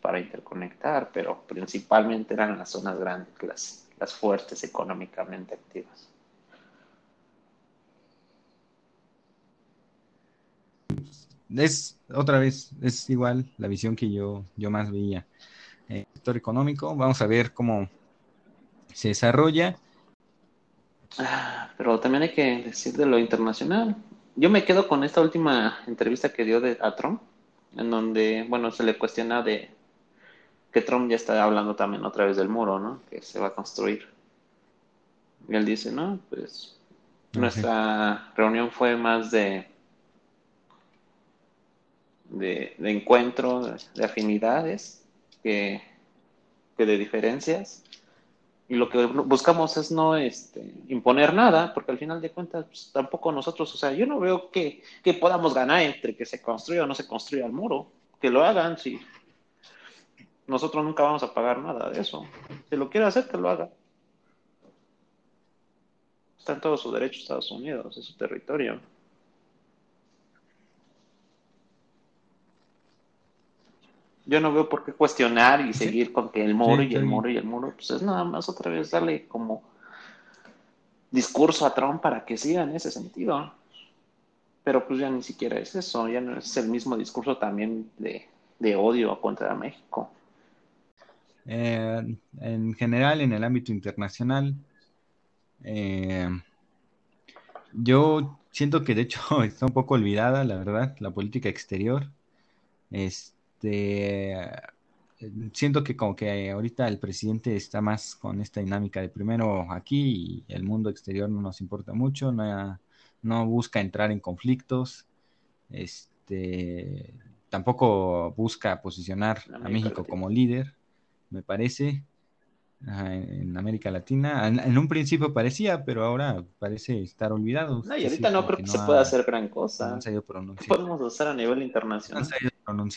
para interconectar, pero principalmente eran las zonas grandes, las, las fuertes económicamente activas. Es otra vez, es igual la visión que yo, yo más veía. Eh, sector económico, vamos a ver cómo se desarrolla pero también hay que decir de lo internacional. Yo me quedo con esta última entrevista que dio de, a Trump, en donde, bueno, se le cuestiona de que Trump ya está hablando también otra vez del muro, ¿no? Que se va a construir. Y él dice, no, pues nuestra reunión fue más de, de, encuentro, de, afinidades, que, que de diferencias y lo que buscamos es no este, imponer nada, porque al final de cuentas pues, tampoco nosotros, o sea, yo no veo que, podamos ganar entre que se construya o no se construya el muro, que lo hagan, sí. Nosotros nunca vamos a pagar nada de eso. Si lo quiere hacer, que lo haga. Está en todo su derecho Estados Unidos, es su territorio. Yo no veo por qué cuestionar y seguir con que el muro y el muro y el muro, pues es nada más otra vez darle como discurso a Trump para que siga en ese sentido. Pero pues ya ni siquiera es eso, ya no es el mismo discurso también de, odio contra México. Eh, en general, en el ámbito internacional, eh, yo siento que de hecho está un poco olvidada, la verdad, la política exterior. Este este, siento que como que ahorita el presidente está más con esta dinámica de primero aquí y el mundo exterior no nos importa mucho, no, no busca entrar en conflictos, este, tampoco busca posicionar a México como líder, me parece, en América Latina. En, un principio parecía, pero ahora parece estar olvidado. No, y ahorita no creo que, se pueda hacer gran cosa. podemos hacer a nivel internacional? No han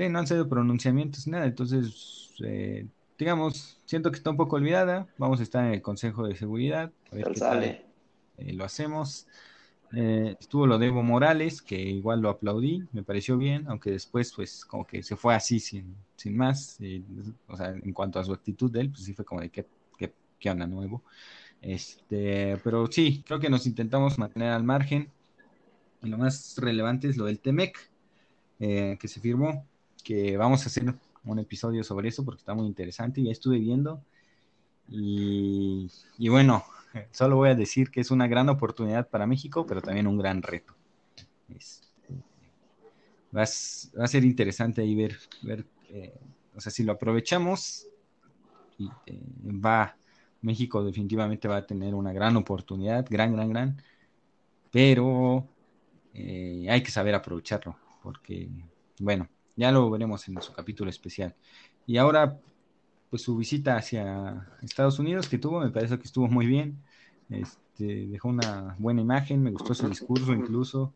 pronunciamiento no han sido pronunciamientos, nada. Entonces, eh, digamos, siento que está un poco olvidada. Vamos a estar en el Consejo de Seguridad. A ver qué eh, lo hacemos. Eh, estuvo lo de Evo Morales, que igual lo aplaudí, me pareció bien, aunque después, pues, como que se fue así, sin, sin más. o sea, en cuanto a su actitud de él, pues sí fue como de qué, qué, qué onda nuevo. Este, pero sí, creo que nos intentamos mantener al margen. Y lo más relevante es lo del TEMEC, que se firmó que vamos a hacer un episodio sobre eso porque está muy interesante. Ya estuve viendo Y, bueno, solo voy a decir que es una gran oportunidad para México, pero también un gran reto. Este, va, a, ser interesante ahí ver, ver eh, o sea, si lo aprovechamos, eh, va, México definitivamente va a tener una gran oportunidad, gran, gran, gran, pero eh, hay que saber aprovecharlo, porque, bueno, ya lo veremos en su capítulo especial. Y ahora, pues su visita hacia Estados Unidos que tuvo, me parece que estuvo muy bien. Este, dejó una buena imagen, me gustó su discurso incluso.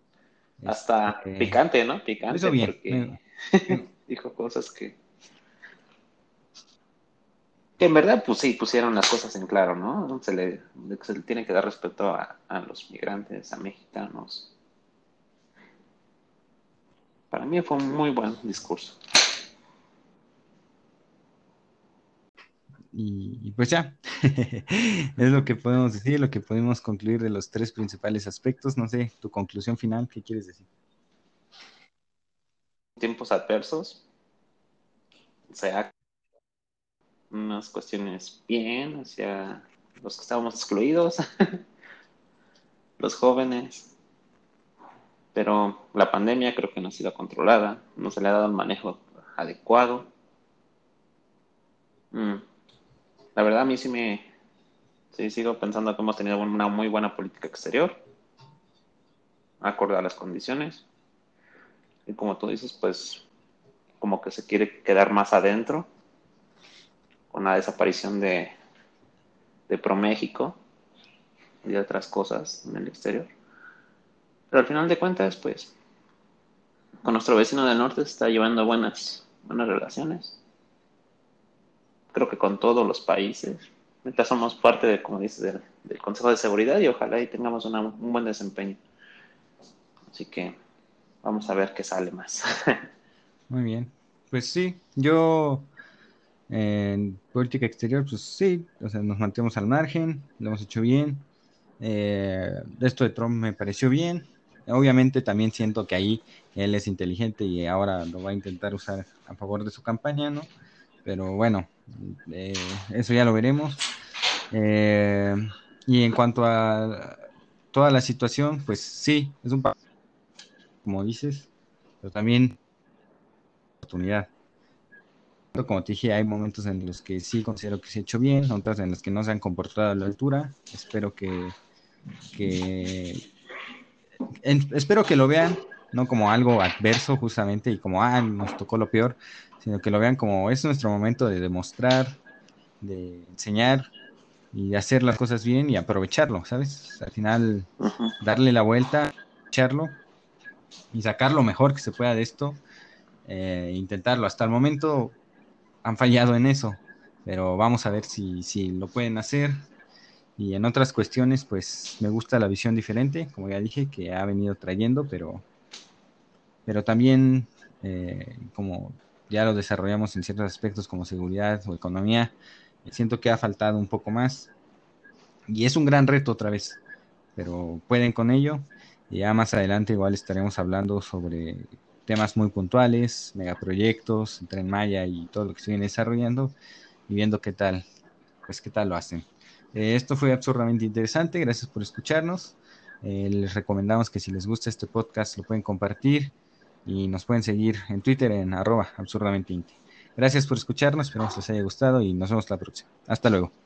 Hasta este, picante, ¿no? Picante. bien. Porque dijo cosas que que en verdad, pues sí, pusieron las cosas en claro, ¿no? Se le, se le tiene que dar respeto a, los migrantes, a mexicanos. Para mí fue un muy buen discurso. Y, pues ya, es lo que podemos decir, lo que podemos concluir de los tres principales aspectos. No sé, tu conclusión final, ¿qué quieres decir? Tiempos adversos. O sea, unas cuestiones bien hacia los que estábamos excluidos, los jóvenes. Pero la pandemia creo que no ha sido controlada, no se le ha dado el manejo adecuado. Mm. La verdad a mí sí me... Sí, sigo pensando que hemos tenido una muy buena política exterior, acorde a las condiciones. Y como tú dices, pues como que se quiere quedar más adentro con la desaparición de, de ProMéxico y de otras cosas en el exterior. Pero al final de cuentas, pues, con nuestro vecino del norte está llevando buenas, buenas relaciones. Creo que con todos los países. Ahorita somos parte, de, como dices, del, Consejo de Seguridad y ojalá y tengamos un buen desempeño. Así que vamos a ver qué sale más. Muy bien. Pues sí, yo en política exterior, pues sí, o sea, nos mantenemos al margen, lo hemos hecho bien. Eh, esto de Trump me pareció bien. Obviamente también siento que ahí él es inteligente y ahora lo va a intentar usar a favor de su campaña, ¿no? Pero bueno, eh, eso ya lo veremos. Eh, y en cuanto a toda la situación, pues sí, es un como dices, pero también oportunidad como te dije, hay momentos en los que sí considero que se ha hecho bien, otros en los que no se han comportado a la altura. Espero que, espero que lo vean no como algo adverso justamente y como, ah, nos tocó lo peor, sino que lo vean como es nuestro momento de demostrar, de enseñar y hacer las cosas bien y aprovecharlo, ¿sabes? Al final, darle la vuelta, echarlo y sacar lo mejor que se pueda de esto, eh, intentarlo. Hasta el momento han fallado en eso, pero vamos a ver si, si lo pueden hacer. Y en otras cuestiones, pues me gusta la visión diferente, como ya dije, que ha venido trayendo, pero, pero también, eh, como ya lo desarrollamos en ciertos aspectos como seguridad o economía, siento que ha faltado un poco más. Y es un gran reto otra vez, pero pueden con ello. Y ya más adelante igual estaremos hablando sobre temas muy puntuales, megaproyectos, Tren Maya y todo lo que siguen desarrollando y viendo qué tal, pues qué tal lo hacen. Eh, esto fue absurdamente interesante, gracias por escucharnos. Eh, les recomendamos que si les gusta este podcast lo pueden compartir y nos pueden seguir en Twitter en arroba absurdamente Gracias por escucharnos, esperamos les haya gustado y nos vemos la próxima. Hasta luego.